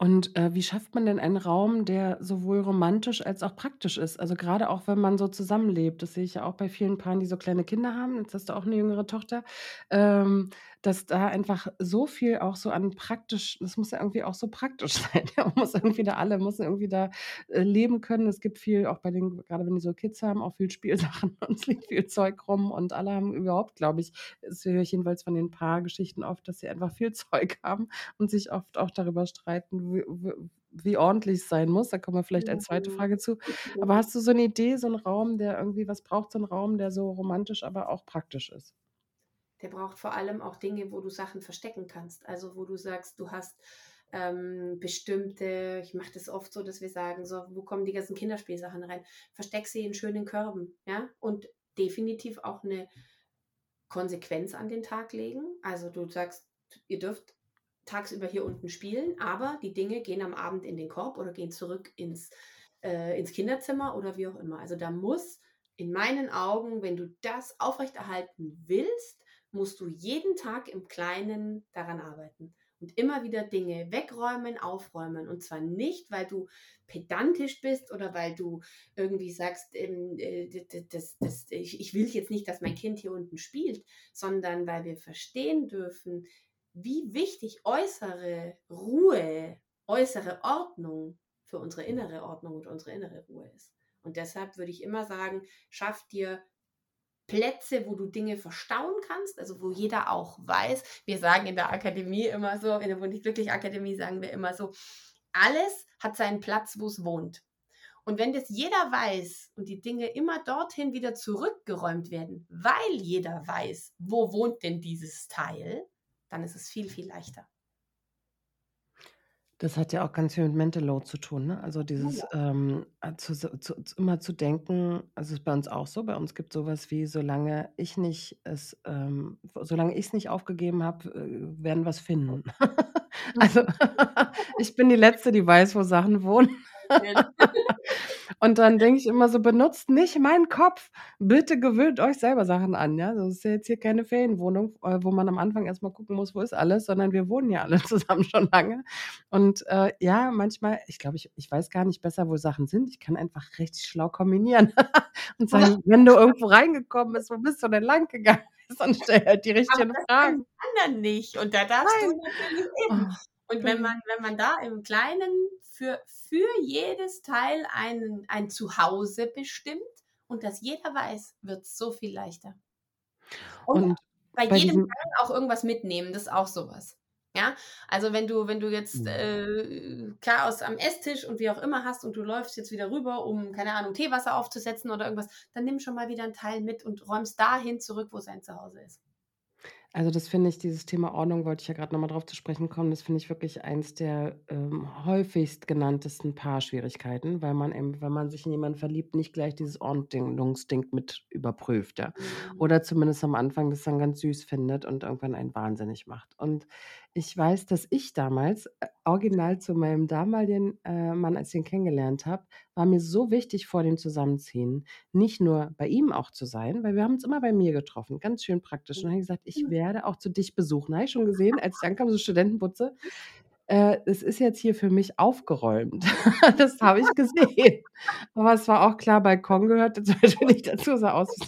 Und, äh, wie schafft man denn einen Raum, der sowohl romantisch als auch praktisch ist? Also, gerade auch, wenn man so zusammenlebt. Das sehe ich ja auch bei vielen Paaren, die so kleine Kinder haben. Jetzt hast du auch eine jüngere Tochter. Ähm, dass da einfach so viel auch so an praktisch das muss ja irgendwie auch so praktisch sein. Ja, man muss irgendwie da alle müssen irgendwie da, äh, leben können. Es gibt viel auch bei den gerade wenn die so Kids haben, auch viel Spielsachen und es liegt viel Zeug rum und alle haben überhaupt, glaube ich das höre ich jedenfalls von den Paargeschichten oft, dass sie einfach viel Zeug haben und sich oft auch darüber streiten, wie wie ordentlich es sein muss. Da kommen wir vielleicht als zweite mhm. Frage zu. Aber hast du so eine Idee, so einen Raum, der irgendwie was braucht so ein Raum, der so romantisch, aber auch praktisch ist? Der braucht vor allem auch Dinge, wo du Sachen verstecken kannst. Also wo du sagst, du hast ähm, bestimmte, ich mache das oft so, dass wir sagen, so, wo kommen die ganzen Kinderspielsachen rein? Versteck sie in schönen Körben, ja, und definitiv auch eine Konsequenz an den Tag legen. Also du sagst, ihr dürft tagsüber hier unten spielen, aber die Dinge gehen am Abend in den Korb oder gehen zurück ins, äh, ins Kinderzimmer oder wie auch immer. Also da muss in meinen Augen, wenn du das aufrechterhalten willst, musst du jeden Tag im Kleinen daran arbeiten und immer wieder Dinge wegräumen, aufräumen. Und zwar nicht, weil du pedantisch bist oder weil du irgendwie sagst, ähm, äh, das, das, ich, ich will jetzt nicht, dass mein Kind hier unten spielt, sondern weil wir verstehen dürfen, wie wichtig äußere Ruhe, äußere Ordnung für unsere innere Ordnung und unsere innere Ruhe ist. Und deshalb würde ich immer sagen, schaff dir Plätze, wo du Dinge verstauen kannst, also wo jeder auch weiß. Wir sagen in der Akademie immer so, in der Wohnig Glücklich Akademie sagen wir immer so, alles hat seinen Platz, wo es wohnt. Und wenn das jeder weiß und die Dinge immer dorthin wieder zurückgeräumt werden, weil jeder weiß, wo wohnt denn dieses Teil, dann ist es viel, viel leichter. Das hat ja auch ganz viel mit Mental Load zu tun, ne? Also dieses, Ja. ähm, äh, zu zu zu immer zu denken also, ist bei uns auch so. Bei uns gibt sowas wie: Solange ich nicht es, ähm solange ich's nicht aufgegeben habe, äh, werden wir's finden. Also, ich bin die Letzte, die weiß, wo Sachen wohnen. Und dann denke ich immer so: „Benutzt nicht meinen Kopf. Bitte gewöhnt euch selber Sachen an, ja? Das ist ja jetzt hier keine Ferienwohnung, äh, wo man am Anfang erst mal gucken muss, wo ist alles, sondern wir wohnen ja alle zusammen schon lange. Und, äh, ja, manchmal ich glaube, ich ich weiß gar nicht besser, wo Sachen sind. Ich kann einfach richtig schlau kombinieren und sagen: „Wenn du irgendwo reingekommen bist, wo bist du denn lang gegangen?“ Dann stell halt die Aber richtigen das Fragen. anderen nicht und da darfst du Nein. natürlich Oh, eben. Und wenn genau. man wenn man da im Kleinen für für jedes Teil einen ein Zuhause bestimmt und das jeder weiß, wird's so viel leichter. Und Und bei bei jedem Teil auch irgendwas mitnehmen, das ist auch so was. Ja? Also, wenn du wenn du jetzt, Mhm. äh, Chaos am Esstisch und wie auch immer hast und du läufst jetzt wieder rüber, um, keine Ahnung, Teewasser aufzusetzen oder irgendwas, dann nimm schon mal wieder 'n Teil mit und räum's dahin zurück, wo sein Zuhause ist. Also, das finde ich dieses Thema Ordnung wollte ich ja grad noch mal drauf zu sprechen kommen. Das finde ich wirklich eins der, ähm, häufigst genanntesten Paarschwierigkeiten, weil man eben, wenn man sich in jemanden verliebt, nicht gleich dieses Ordnungsding mit überprüft, ja. Mhm. Oder zumindest am Anfang das dann ganz süß findet und irgendwann einen wahnsinnig macht. Und ich weiß, dass ich damals, äh, original zu meinem damaligen, äh, Mann, als ich ihn kennengelernt habe, war mir so wichtig vor dem Zusammenziehen, nicht nur bei ihm auch zu sein, weil wir haben uns immer bei mir getroffen, ganz schön praktisch. Und dann habe ich gesagt: „Ich Mhm. werde auch zu dich besuchen.“ Habe ich schon gesehen, als ich ankam, so Studentenbutze. Äh, es ist jetzt hier für mich aufgeräumt. Das habe ich gesehen. Aber es war auch klar, Balkon gehörte zum Beispiel nicht dazu, sah aus wie.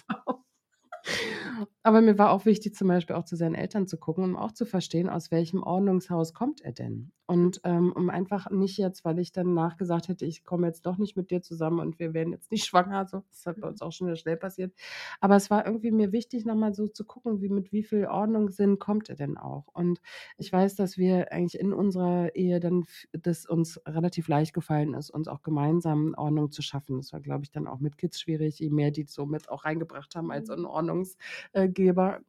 Aber mir war auch wichtig, zum Beispiel auch zu seinen Eltern zu gucken, um auch zu verstehen, aus welchem Ordnungshaus kommt er denn? Und, ähm, um einfach nicht jetzt, weil ich dann nachgesagt hätte: „Ich komme jetzt doch nicht mit dir zusammen und wir werden jetzt nicht schwanger“, so. Das halt bei uns auch schon wieder schnell passiert. Aber es war irgendwie mir wichtig, noch mal so zu gucken, wie mit wie viel Ordnungssinn kommt er denn auch? Und ich weiß, dass wir eigentlich in unserer Ehe dann f das uns relativ leicht gefallen ist, uns auch gemeinsam Ordnung zu schaffen. Das war, glaube ich, dann auch mit Kids schwierig, je mehr die so mit auch reingebracht haben als Mhm. ein Ordnungs äh, Geber.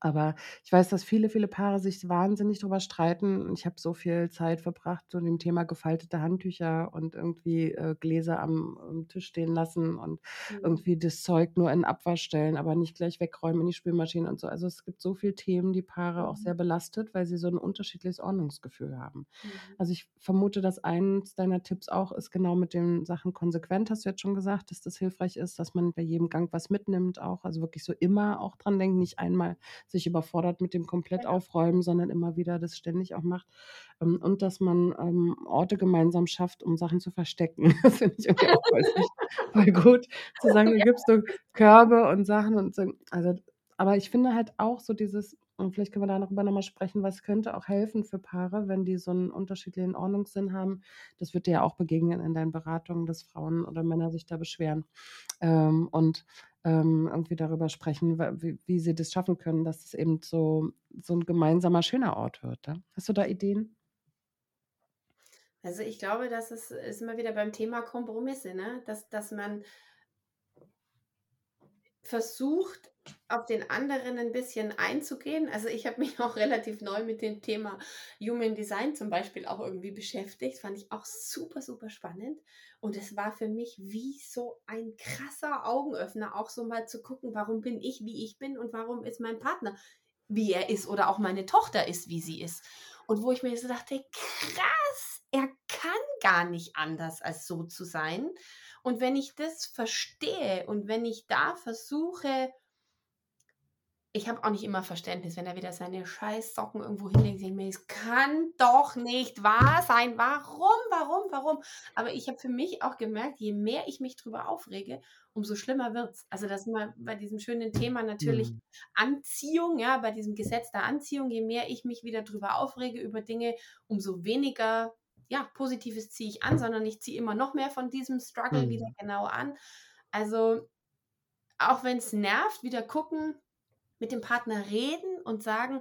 Aber ich weiß, dass viele, viele Paare sich wahnsinnig drüber streiten. Ich habe so viel Zeit verbracht zu dem Thema gefaltete Handtücher und irgendwie, äh, Gläser am am Tisch stehen lassen und Mhm. irgendwie das Zeug nur in Abwasch stellen, aber nicht gleich wegräumen in die Spülmaschine und so. Also, es gibt so viel Themen, die Paare auch Mhm. sehr belastet, weil sie so 'n unterschiedliches Ordnungsgefühl haben. Mhm. Also, ich vermute, dass eins deiner Tipps auch ist, genau mit den Sachen konsequent, hast du jetzt schon gesagt, dass das hilfreich ist, dass man bei jedem Gang was mitnimmt auch. Also, wirklich so immer auch dran denken, nicht einmal sich überfordert mit dem komplett aufräumen, sondern immer wieder das ständig auch macht. Ähm, und dass man, ähm, Orte gemeinsam schafft, um Sachen zu verstecken. Das finde ich irgendwie auch voll voll gut zu sagen, du gibst so Körbe und Sachen und so. Also aber ich finde halt auch so dieses und vielleicht können wir darüber noch mal sprechen, was könnte auch helfen für Paare, wenn die so 'n unterschiedlichen Ordnungssinn haben. Das wird dir ja auch begegnen in deinen Beratungen, dass Frauen oder Männer sich da beschweren. Ähm, und, ähm, irgendwie darüber sprechen, wie wie sie das schaffen können, dass es eben so so 'n gemeinsamer schöner Ort wird, ja? Hast du da Ideen? Also, ich glaube, das ist ist immer wieder beim Thema Kompromisse, ne? Dass dass man versucht, auf den anderen 'n bisschen einzugehen. Also, ich habe mich auch relativ neu mit dem Thema Human Design zum Beispiel auch irgendwie beschäftigt. Fand ich auch super, super spannend. Und es war für mich wie so ein krasser Augenöffner, auch so mal zu gucken, warum bin ich, wie ich bin und warum ist mein Partner, wie er ist oder auch meine Tochter ist, wie sie ist. Und wo ich mir so dachte: „Krass, er kann gar nicht anders, als so zu sein.“ Und wenn ich das verstehe und wenn ich da versuche ich habe auch nicht immer Verständnis, wenn er wieder seine Scheißsocken irgendwo hinlegt, ich mir: „Es kann doch nicht wahr sein. Warum, warum, warum?“ Aber ich habe für mich auch gemerkt, je mehr ich mich drüber aufrege, umso schlimmer wird's. Also, da sind wir bei diesem schönen Thema natürlich Mhm. Anziehung, ja, bei diesem Gesetz der Anziehung. Je mehr ich mich wieder drüber aufrege über Dinge, umso weniger, ja, Positives ziehe ich an, sondern ich ziehe immer noch mehr von diesem Struggle wieder Mhm. genau an. Also auch wenn es nervt, wieder gucken, mit dem Partner reden und sagen,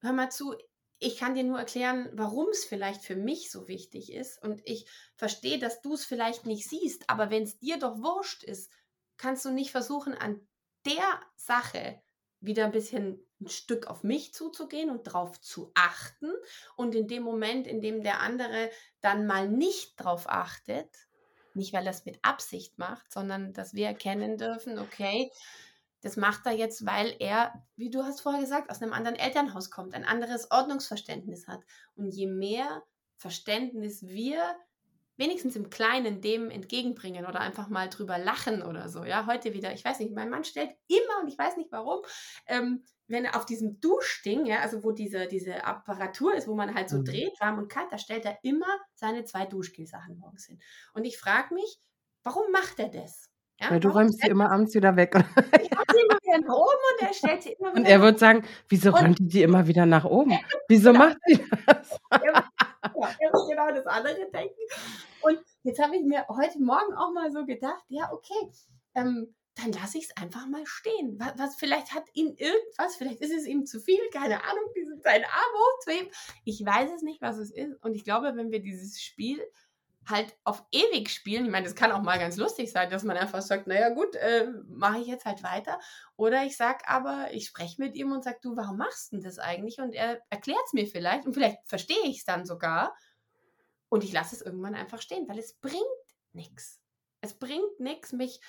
hör mal zu, ich kann dir nur erklären, warum es vielleicht für mich so wichtig ist. Und ich verstehe, dass du es vielleicht nicht siehst, aber wenn es dir doch wurscht ist, kannst du nicht versuchen, an der Sache wieder ein bisschen ein Stück auf mich zuzugehen und darauf zu achten. Und in dem Moment, in dem der andere dann mal nicht drauf achtet, nicht weil er es mit Absicht macht, sondern dass wir erkennen dürfen, okay, das macht er jetzt, weil er, wie du hast vorher gesagt, aus einem anderen Elternhaus kommt, ein anderes Ordnungsverständnis hat. Und je mehr Verständnis wir wenigstens im Kleinen dem entgegenbringen oder einfach mal drüber lachen oder so. Ja, heute wieder, ich weiß nicht, mein Mann stellt immer, und ich weiß nicht warum, ähm, wenn er auf diesem Duschding, ja, also wo diese, diese Apparatur ist, wo man halt so mhm. dreht, warm und kalt, da stellt er immer seine zwei Duschgelsachen morgens hin. Und ich frage mich, warum macht er das? Ja, Weil du räumst sie immer abends wieder weg. Ich habe sie immer wieder nach oben und er stellt sie immer wieder Und er wird sagen, wieso räumt die die immer wieder nach oben? Wieso genau. macht sie das? Ja, er wird genau das andere denken. Und jetzt habe ich mir heute Morgen auch mal so gedacht, ja, okay, ähm, dann lasse ich es einfach mal stehen. Was, was, vielleicht hat ihn irgendwas, vielleicht ist es ihm zu viel, keine Ahnung, diesen, seinen Arm hochzuheben. Ich weiß es nicht, was es ist. Und ich glaube, wenn wir dieses Spiel halt auf ewig spielen. Ich meine, das kann auch mal ganz lustig sein, dass man einfach sagt, naja gut, äh, mache ich jetzt halt weiter. Oder ich sage aber, ich spreche mit ihm und sage, du, warum machst du das eigentlich? Und er erklärt es mir vielleicht und vielleicht verstehe ich es dann sogar. Und ich lasse es irgendwann einfach stehen, weil es bringt nichts. Es bringt nichts, mich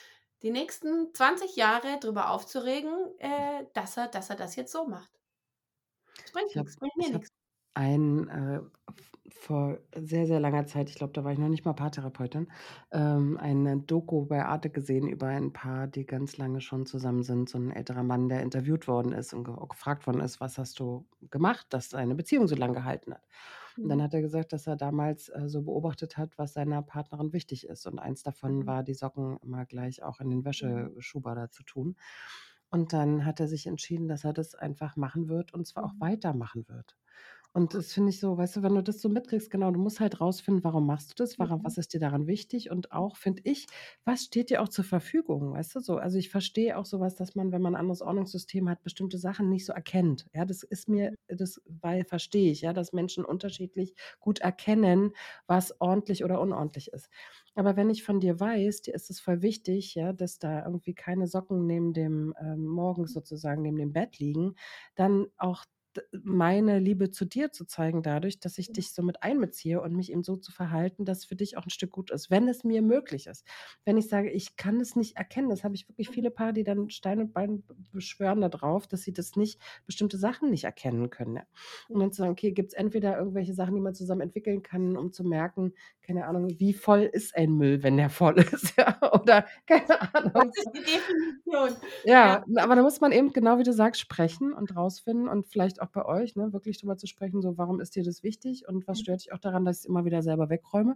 die nächsten 20 Jahre darüber aufzuregen, äh, dass, er, dass er das jetzt so macht. Es bringt nichts, bringt mir nichts ein äh, vor sehr, sehr langer Zeit, ich glaube, da war ich noch nicht mal Paartherapeutin, ähm, eine Doku bei Arte gesehen über ein Paar, die ganz lange schon zusammen sind. So ein älterer Mann, der interviewt worden ist und ge gefragt worden ist: „Was hast du gemacht, dass deine Beziehung so lange gehalten hat?“ Und dann mhm. hat er gesagt, dass er damals, äh, so beobachtet hat, was seiner Partnerin wichtig ist. Und eins davon Mhm. war, die Socken immer gleich auch in den Mhm. Wäscheschuber zu tun. Und dann hat er sich entschieden, dass er das einfach machen wird und zwar auch weitermachen wird. Und das finde ich so, weißt du, wenn du das so mitkriegst, genau, du musst halt rausfinden, warum machst du das, warum, mhm. was ist dir daran wichtig und auch, finde ich, was steht dir auch zur Verfügung, weißt du, so. Also ich verstehe auch sowas, dass man, wenn man ein anderes Ordnungssystem hat, bestimmte Sachen nicht so erkennt. Ja, das ist mir, das, weil verstehe ich, ja, dass Menschen unterschiedlich gut erkennen, was ordentlich oder unordentlich ist. Aber wenn ich von dir weiß, dir ist es voll wichtig, ja, dass da irgendwie keine Socken neben dem ähm, morgens sozusagen neben dem Bett liegen, dann auch meine Liebe zu dir zu zeigen dadurch, dass ich dich so mit einbeziehe und mich eben so zu verhalten, dass für dich auch ein Stück gut ist, wenn es mir möglich ist. Wenn ich sage, ich kann es nicht erkennen, das habe ich wirklich viele Paare, die dann Stein und Bein beschwören darauf, dass sie das nicht, bestimmte Sachen nicht erkennen können. Ja. Und dann zu sagen, okay, gibt es entweder irgendwelche Sachen, die man zusammen entwickeln kann, um zu merken, keine Ahnung, wie voll ist ein Müll, wenn der voll ist, ja, oder keine Ahnung. Das ist die Definition. Ja, ja, aber da muss man eben, genau wie du sagst, sprechen und rausfinden und vielleicht auch bei euch, ne, wirklich drüber zu sprechen, so warum ist dir das wichtig und was mhm. stört dich auch daran, dass ich es immer wieder selber wegräume.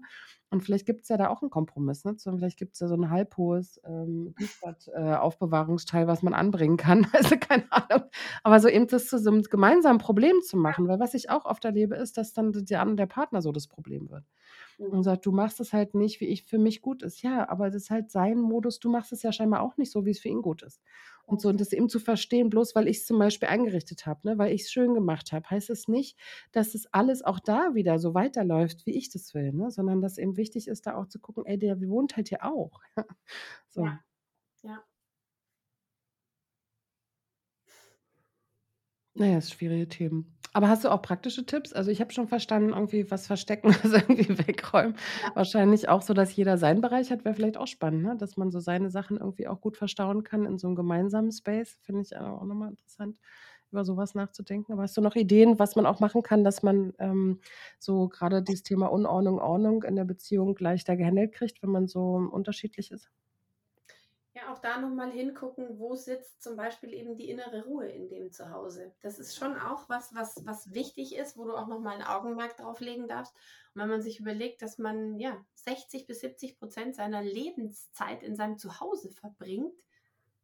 Und vielleicht gibt es ja da auch einen Kompromiss, ne? So, vielleicht gibt es ja so ein halbhohes ähm, Aufbewahrungsteil, äh, was man anbringen kann. Also keine Ahnung. Aber so eben das zu so einem gemeinsamen Problem zu machen, weil was ich auch oft erlebe, ist, dass dann der, der Partner so das Problem wird und sagt, du machst es halt nicht, wie ich für mich gut ist. Ja, aber das ist halt sein Modus. Du machst es ja scheinbar auch nicht so, wie es für ihn gut ist. Und so, und das eben zu verstehen, bloß weil ich es zum Beispiel eingerichtet habe, ne, weil ich es schön gemacht habe, heißt es nicht, dass es alles auch da wieder so weiterläuft, wie ich das will, ne, sondern dass eben wichtig ist, da auch zu gucken, ey, der wohnt halt hier auch. so. Ja. ja. Naja, ist schwierige Themen. Aber hast du auch praktische Tipps? Also ich habe schon verstanden, irgendwie was verstecken, was irgendwie wegräumen. Ja. Wahrscheinlich auch so, dass jeder seinen Bereich hat, wäre vielleicht auch spannend, ne? dass man so seine Sachen irgendwie auch gut verstauen kann in so einem gemeinsamen Space. Finde ich auch nochmal interessant, über sowas nachzudenken. Aber hast du noch Ideen, was man auch machen kann, dass man ähm, so gerade dieses Thema Unordnung, Ordnung in der Beziehung leichter gehandelt kriegt, wenn man so unterschiedlich ist? Ja, auch da nochmal hingucken, wo sitzt zum Beispiel eben die innere Ruhe in dem Zuhause. Das ist schon auch was, was, was wichtig ist, wo du auch nochmal ein Augenmerk drauf legen darfst. Und wenn man sich überlegt, dass man ja 60 bis 70 Prozent seiner Lebenszeit in seinem Zuhause verbringt,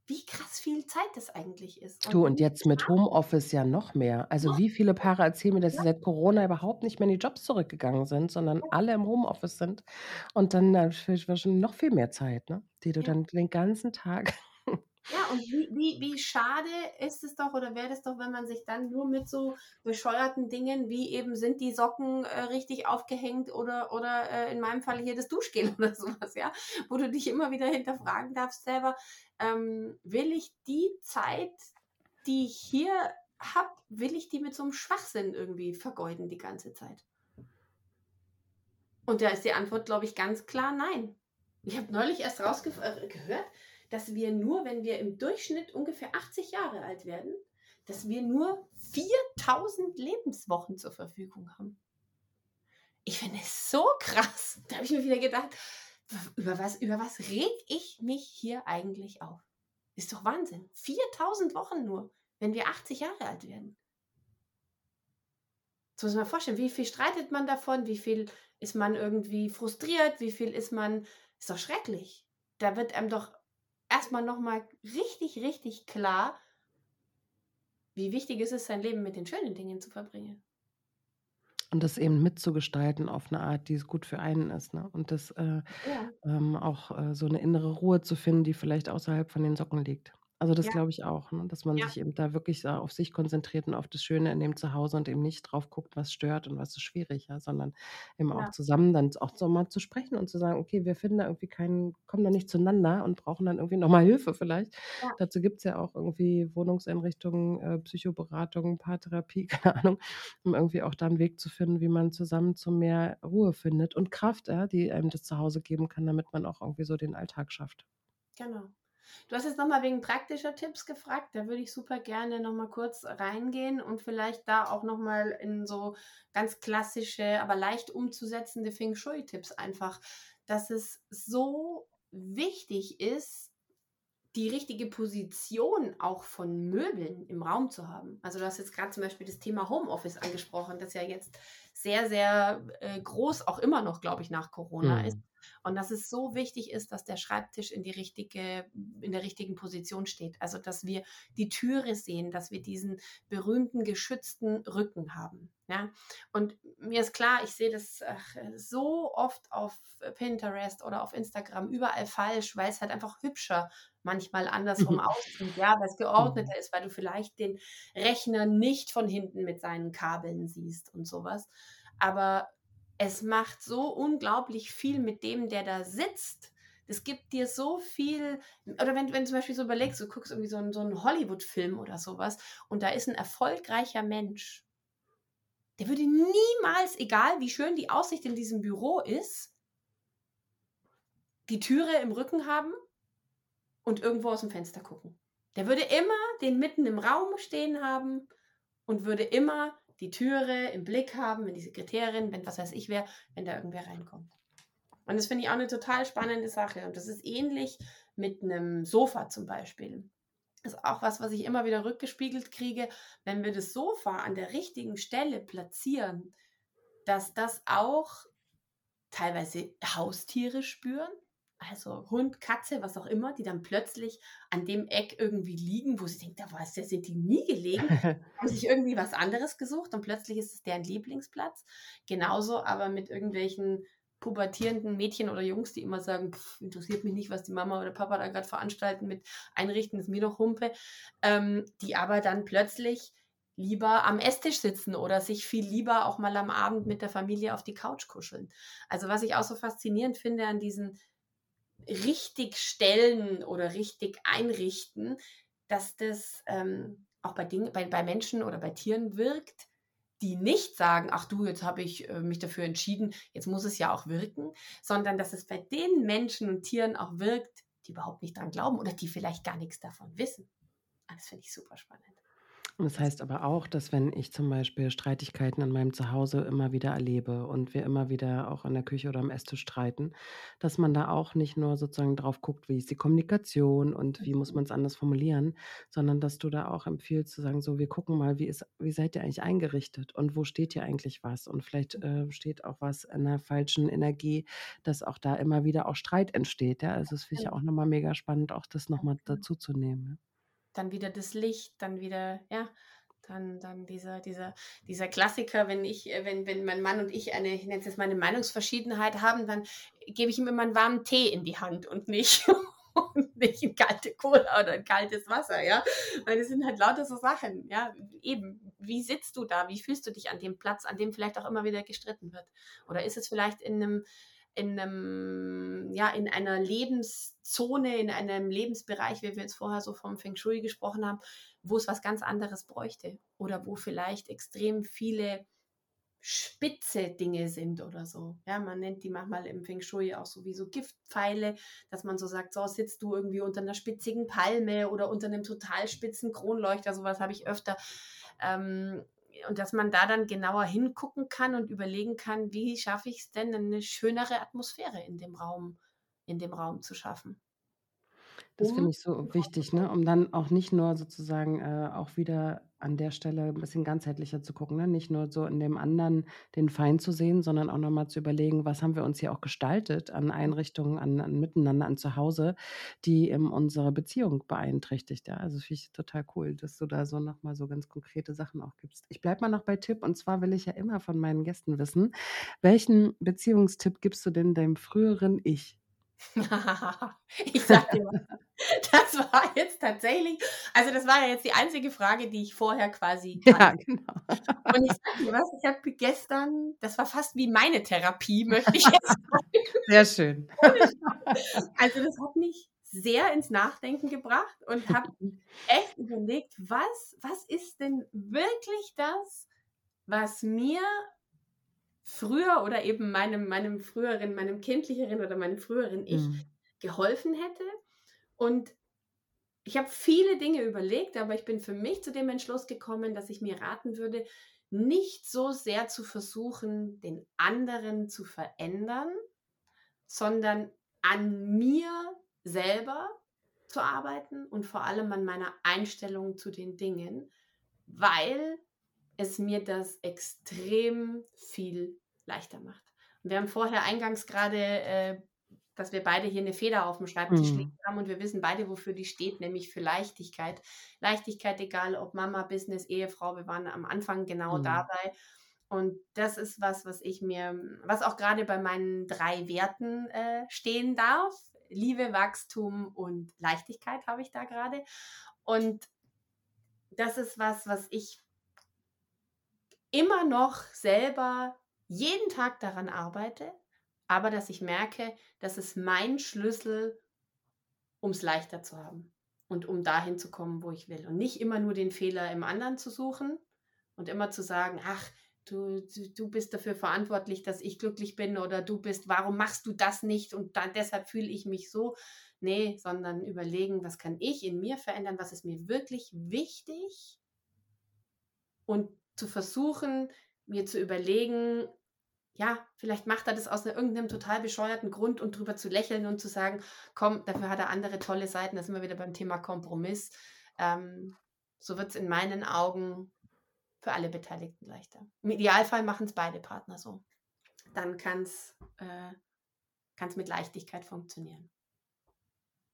wie krass viel Zeit das eigentlich ist. Und Du, und jetzt mit Homeoffice ja noch mehr. Also, wie viele Paare erzählen mir, dass sie seit Corona überhaupt nicht mehr in die Jobs zurückgegangen sind, sondern alle im Homeoffice sind und dann natürlich wahrscheinlich noch viel mehr Zeit, ne, die du Ja. dann den ganzen Tag Ja, und wie, wie, wie schade ist es doch oder wäre es doch, wenn man sich dann nur mit so bescheuerten Dingen wie eben sind die Socken äh, richtig aufgehängt oder, oder äh, in meinem Fall hier das Duschgel oder sowas, ja, wo du dich immer wieder hinterfragen darfst selber, ähm, will ich die Zeit, die ich hier habe, will ich die mit so einem Schwachsinn irgendwie vergeuden die ganze Zeit? Und da ist die Antwort, glaube ich, ganz klar nein. Ich habe neulich erst rausgehört, äh, dass wir nur, wenn wir im Durchschnitt ungefähr 80 Jahre alt werden, dass wir nur 4000 Lebenswochen zur Verfügung haben. Ich finde es so krass. Da habe ich mir wieder gedacht, über was, über was reg ich mich hier eigentlich auf? Ist doch Wahnsinn. 4000 Wochen nur, wenn wir 80 Jahre alt werden. Das muss man vorstellen, wie viel streitet man davon, wie viel ist man irgendwie frustriert, wie viel ist man, ist doch schrecklich. Da wird einem doch erstmal nochmal richtig, richtig klar, wie wichtig es ist, sein Leben mit den schönen Dingen zu verbringen. Und das eben mitzugestalten auf eine Art, die es gut für einen ist. Ne? Und das äh, ja. ähm, auch äh, so eine innere Ruhe zu finden, die vielleicht außerhalb von den Socken liegt. Also das Ja. glaube ich auch, ne? dass man Ja. sich eben da wirklich auf sich konzentriert und auf das Schöne in dem Zuhause und eben nicht drauf guckt, was stört und was ist schwierig, ja, sondern eben auch zusammen dann auch so mal zu sprechen und zu sagen, okay, wir finden da irgendwie keinen, kommen da nicht zueinander und brauchen dann irgendwie nochmal Hilfe vielleicht. Ja. Dazu gibt es ja auch irgendwie Wohnungseinrichtungen, äh, Psychoberatung, Paartherapie, keine Ahnung, um irgendwie auch da einen Weg zu finden, wie man zusammen zu mehr Ruhe findet und Kraft, ja, die einem das Zuhause geben kann, damit man auch irgendwie so den Alltag schafft. Genau. Du hast jetzt nochmal wegen praktischer Tipps gefragt. Da würde ich super gerne nochmal kurz reingehen und vielleicht da auch nochmal in so ganz klassische, aber leicht umzusetzende Feng Shui-Tipps einfach, dass es so wichtig ist, die richtige Position auch von Möbeln im Raum zu haben. Also du hast jetzt gerade zum Beispiel das Thema Homeoffice angesprochen, das ja jetzt sehr, sehr äh, groß auch immer noch, glaube ich, nach Corona mhm. ist. Und dass es so wichtig ist, dass der Schreibtisch in die richtige, in der richtigen Position steht. Also, dass wir die Türe sehen, dass wir diesen berühmten geschützten Rücken haben. Ja, und mir ist klar, ich sehe das ach, so oft auf Pinterest oder auf Instagram überall falsch, weil es halt einfach hübscher manchmal andersrum aussieht, ja, weil es geordneter mhm. ist, weil du vielleicht den Rechner nicht von hinten mit seinen Kabeln siehst und sowas. Aber es macht so unglaublich viel mit dem, der da sitzt. Es gibt dir so viel, oder wenn, wenn du zum Beispiel so überlegst, du guckst irgendwie so einen, so einen Hollywood-Film oder sowas und da ist ein erfolgreicher Mensch, der würde niemals, egal wie schön die Aussicht in diesem Büro ist, die Türe im Rücken haben und irgendwo aus dem Fenster gucken. Der würde immer den mitten im Raum stehen haben und würde immer die Türe im Blick haben, wenn die Sekretärin, wenn was weiß ich wer, wenn da irgendwer reinkommt. Und das finde ich auch eine total spannende Sache. Und das ist ähnlich mit einem Sofa zum Beispiel. Das ist auch was, was ich immer wieder rückgespiegelt kriege. Wenn wir das Sofa an der richtigen Stelle platzieren, dass das auch teilweise Haustiere spüren, also Hund, Katze, was auch immer, die dann plötzlich an dem Eck irgendwie liegen, wo sie denkt, da war es, da sind die nie gelegen, haben sich irgendwie was anderes gesucht und plötzlich ist es deren Lieblingsplatz. Genauso aber mit irgendwelchen pubertierenden Mädchen oder Jungs, die immer sagen, pff, interessiert mich nicht, was die Mama oder Papa da gerade veranstalten mit Einrichten, ist mir doch Humpe, ähm, die aber dann plötzlich lieber am Esstisch sitzen oder sich viel lieber auch mal am Abend mit der Familie auf die Couch kuscheln. Also was ich auch so faszinierend finde an diesen richtig stellen oder richtig einrichten, dass das ähm, auch bei, Dingen, bei, bei Menschen oder bei Tieren wirkt, die nicht sagen, ach du, jetzt habe ich äh, mich dafür entschieden, jetzt muss es ja auch wirken, sondern dass es bei den Menschen und Tieren auch wirkt, die überhaupt nicht dran glauben oder die vielleicht gar nichts davon wissen. Ah, das finde ich super spannend. Das heißt aber auch, dass wenn ich zum Beispiel Streitigkeiten in meinem Zuhause immer wieder erlebe und wir immer wieder auch in der Küche oder am Esstisch streiten, dass man da auch nicht nur sozusagen drauf guckt, wie ist die Kommunikation und wie muss mhm. man es anders formulieren, sondern dass du da auch empfiehlst zu sagen, so, wir gucken mal, wie, ist, wie seid ihr eigentlich eingerichtet und wo steht hier eigentlich was? Und vielleicht äh, steht auch was in der falschen Energie, dass auch da immer wieder auch Streit entsteht. Ja? Also das finde ich ja auch nochmal mega spannend, auch das nochmal dazu zu nehmen dann wieder das Licht, dann wieder, ja, dann, dann dieser, dieser, dieser Klassiker, wenn ich, äh, wenn, wenn mein Mann und ich eine, ich nenne es jetzt Meinungsverschiedenheit haben, dann gebe ich ihm immer einen warmen Tee in die Hand und nicht, und nicht in kalte Cola oder in kaltes Wasser, ja. Weil das sind halt lauter so Sachen, ja. Eben, wie sitzt du da? Wie fühlst du dich an dem Platz, an dem vielleicht auch immer wieder gestritten wird? Oder ist es vielleicht in einem in einem, ja, in einer Lebenszone, in einem Lebensbereich, wie wir jetzt vorher so vom Feng Shui gesprochen haben, wo es was ganz anderes bräuchte oder wo vielleicht extrem viele spitze Dinge sind oder so. Ja, man nennt die manchmal im Feng Shui auch so wie so Giftpfeile, dass man so sagt, so sitzt du irgendwie unter einer spitzigen Palme oder unter einem total spitzen Kronleuchter, sowas habe ich öfter. Ähm, und dass man da dann genauer hingucken kann und überlegen kann, wie schaffe ich es denn, eine schönere Atmosphäre in dem Raum, in dem Raum zu schaffen. Das finde ich so wichtig, ne? Um dann auch nicht nur sozusagen, äh, auch wieder an der Stelle ein bisschen ganzheitlicher zu gucken, ne? Nicht nur so in dem anderen den Feind zu sehen, sondern auch noch mal zu überlegen: „Was haben wir uns hier auch gestaltet an Einrichtungen, an an Miteinander, an Zuhause, die, ähm, unsere Beziehung beeinträchtigt“, ja? Also, finde ich total cool, dass du da so noch mal so ganz konkrete Sachen auch gibst. Ich bleibe mal noch bei Tipp und zwar will ich ja immer von meinen Gästen wissen: Welchen Beziehungstipp gibst du denn deinem früheren Ich? Ich sag dir was. Das war jetzt tatsächlich also, das war ja jetzt die einzige Frage, die ich vorher quasi Ja, genau. Und ich sag dir was, ich habe gestern das war fast wie meine Therapie, möchte ich jetzt sagen. Sehr schön. Also, das hat mich sehr ins Nachdenken gebracht und habe echt überlegt, was was ist denn wirklich das, was mir früher oder eben meinem, meinem früheren, meinem kindlicheren oder meinem früheren Ich mhm. geholfen hätte. Und ich habe viele Dinge überlegt, aber ich bin für mich zu dem Entschluss gekommen, dass ich mir raten würde, nicht so sehr zu versuchen, den anderen zu verändern, sondern an mir selber zu arbeiten und vor allem an meiner Einstellung zu den Dingen, weil es mir das extrem viel leichter macht. Und wir haben vorher eingangs gerade, äh, dass wir beide hier eine Feder auf dem Schreibtisch mhm. liegen haben und wir wissen beide, wofür die steht, nämlich für Leichtigkeit. Leichtigkeit, egal ob Mama, Business, Ehefrau, wir waren am Anfang genau mhm. dabei. Und das ist was, was ich mir, was auch gerade bei meinen drei Werten äh, stehen darf. Liebe, Wachstum und Leichtigkeit habe ich da gerade. Und das ist was, was ich immer noch selber jeden Tag daran arbeite, aber dass ich merke, das ist mein Schlüssel, um es leichter zu haben und um dahin zu kommen, wo ich will. Und nicht immer nur den Fehler im anderen zu suchen und immer zu sagen, ach, du, du, du bist dafür verantwortlich, dass ich glücklich bin oder du bist, warum machst du das nicht und dann, deshalb fühle ich mich so. Nee, sondern überlegen, was kann ich in mir verändern, was ist mir wirklich wichtig und zu versuchen, mir zu überlegen, ja, vielleicht macht er das aus irgendeinem total bescheuerten Grund und drüber zu lächeln und zu sagen, komm, dafür hat er andere tolle Seiten. Da sind wir wieder beim Thema Kompromiss. Ähm, so wird es in meinen Augen für alle Beteiligten leichter. Im Idealfall machen es beide Partner so. Dann kann es äh, mit Leichtigkeit funktionieren.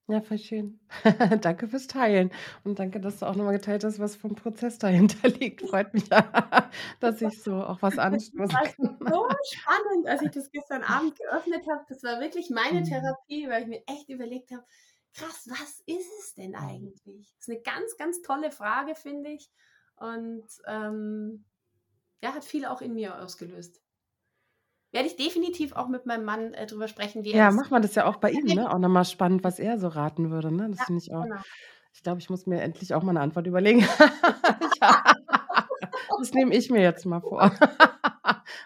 Ja, voll schön. Danke fürs Teilen und danke, dass du auch nochmal geteilt hast, was vom Prozess dahinter liegt. Freut mich dass ich so auch was anstoßen Das war so spannend, als ich das gestern Abend geöffnet habe. Das war wirklich meine mhm. Therapie, weil ich mir echt überlegt habe, krass, was ist es denn eigentlich? Das ist eine ganz, ganz tolle Frage, finde ich. Und ähm, ja, hat viel auch in mir ausgelöst werde ich definitiv auch mit meinem Mann äh, drüber sprechen, wie er Ja, macht man das ja auch bei ihm, ne? Auch nochmal spannend, was er so raten würde, ne? Das Ja, finde ich auch. genau. Ich glaube, ich muss mir endlich auch mal eine Antwort überlegen. Ja. Das nehme ich mir jetzt mal vor.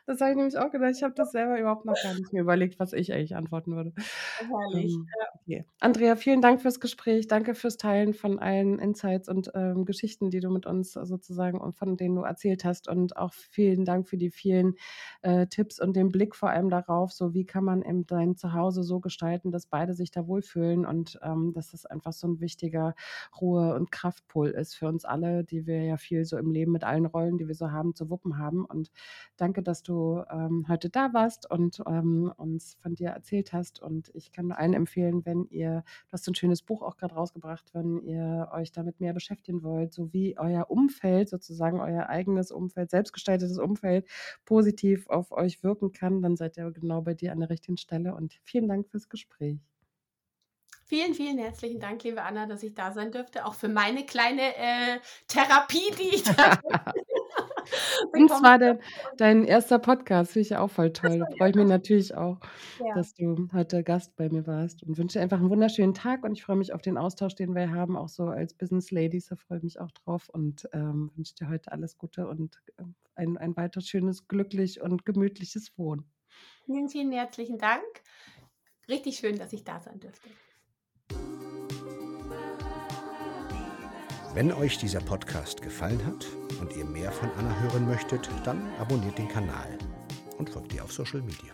Das habe ich nämlich auch gedacht. Ich habe das selber überhaupt noch gar nicht mir überlegt, was ich eigentlich antworten würde. Herrlich. Ähm, okay. Andrea, vielen Dank fürs Gespräch. Danke fürs Teilen von allen Insights und ähm, Geschichten, die du mit uns sozusagen und von denen du erzählt hast. Und auch vielen Dank für die vielen äh, Tipps und den Blick vor allem darauf, so wie kann man eben dein Zuhause so gestalten, dass beide sich da wohlfühlen und ähm, dass das einfach so ein wichtiger Ruhe- und Kraftpol ist für uns alle, die wir ja viel so im Leben mit allen Rollen, die wir so haben, zu wuppen haben. Und danke, dass du ähm, heute da warst und ähm, uns von dir erzählt hast. Und ich kann nur allen empfehlen, wenn ihr, du hast ein schönes Buch auch gerade rausgebracht, wenn ihr euch damit mehr beschäftigen wollt, so wie euer Umfeld, sozusagen euer eigenes Umfeld, selbstgestaltetes Umfeld positiv auf euch wirken kann, dann seid ihr genau bei dir an der richtigen Stelle. Und vielen Dank fürs Gespräch. Vielen, vielen herzlichen Dank, liebe Anna, dass ich da sein dürfte. Auch für meine kleine äh, Therapie, die ich da Und zwar dein, dein erster Podcast, finde ich auch voll toll. Da freue ich mich natürlich auch, ja. dass du heute Gast bei mir warst und wünsche dir einfach einen wunderschönen Tag und ich freue mich auf den Austausch, den wir haben, auch so als Business Ladies, da freue ich mich auch drauf und ähm, wünsche dir heute alles Gute und äh, ein, ein weiter schönes, glücklich und gemütliches Wohnen. Vielen, vielen herzlichen Dank. Richtig schön, dass ich da sein dürfte. Wenn euch dieser Podcast gefallen hat und ihr mehr von Anna hören möchtet, dann abonniert den Kanal und folgt ihr auf Social Media.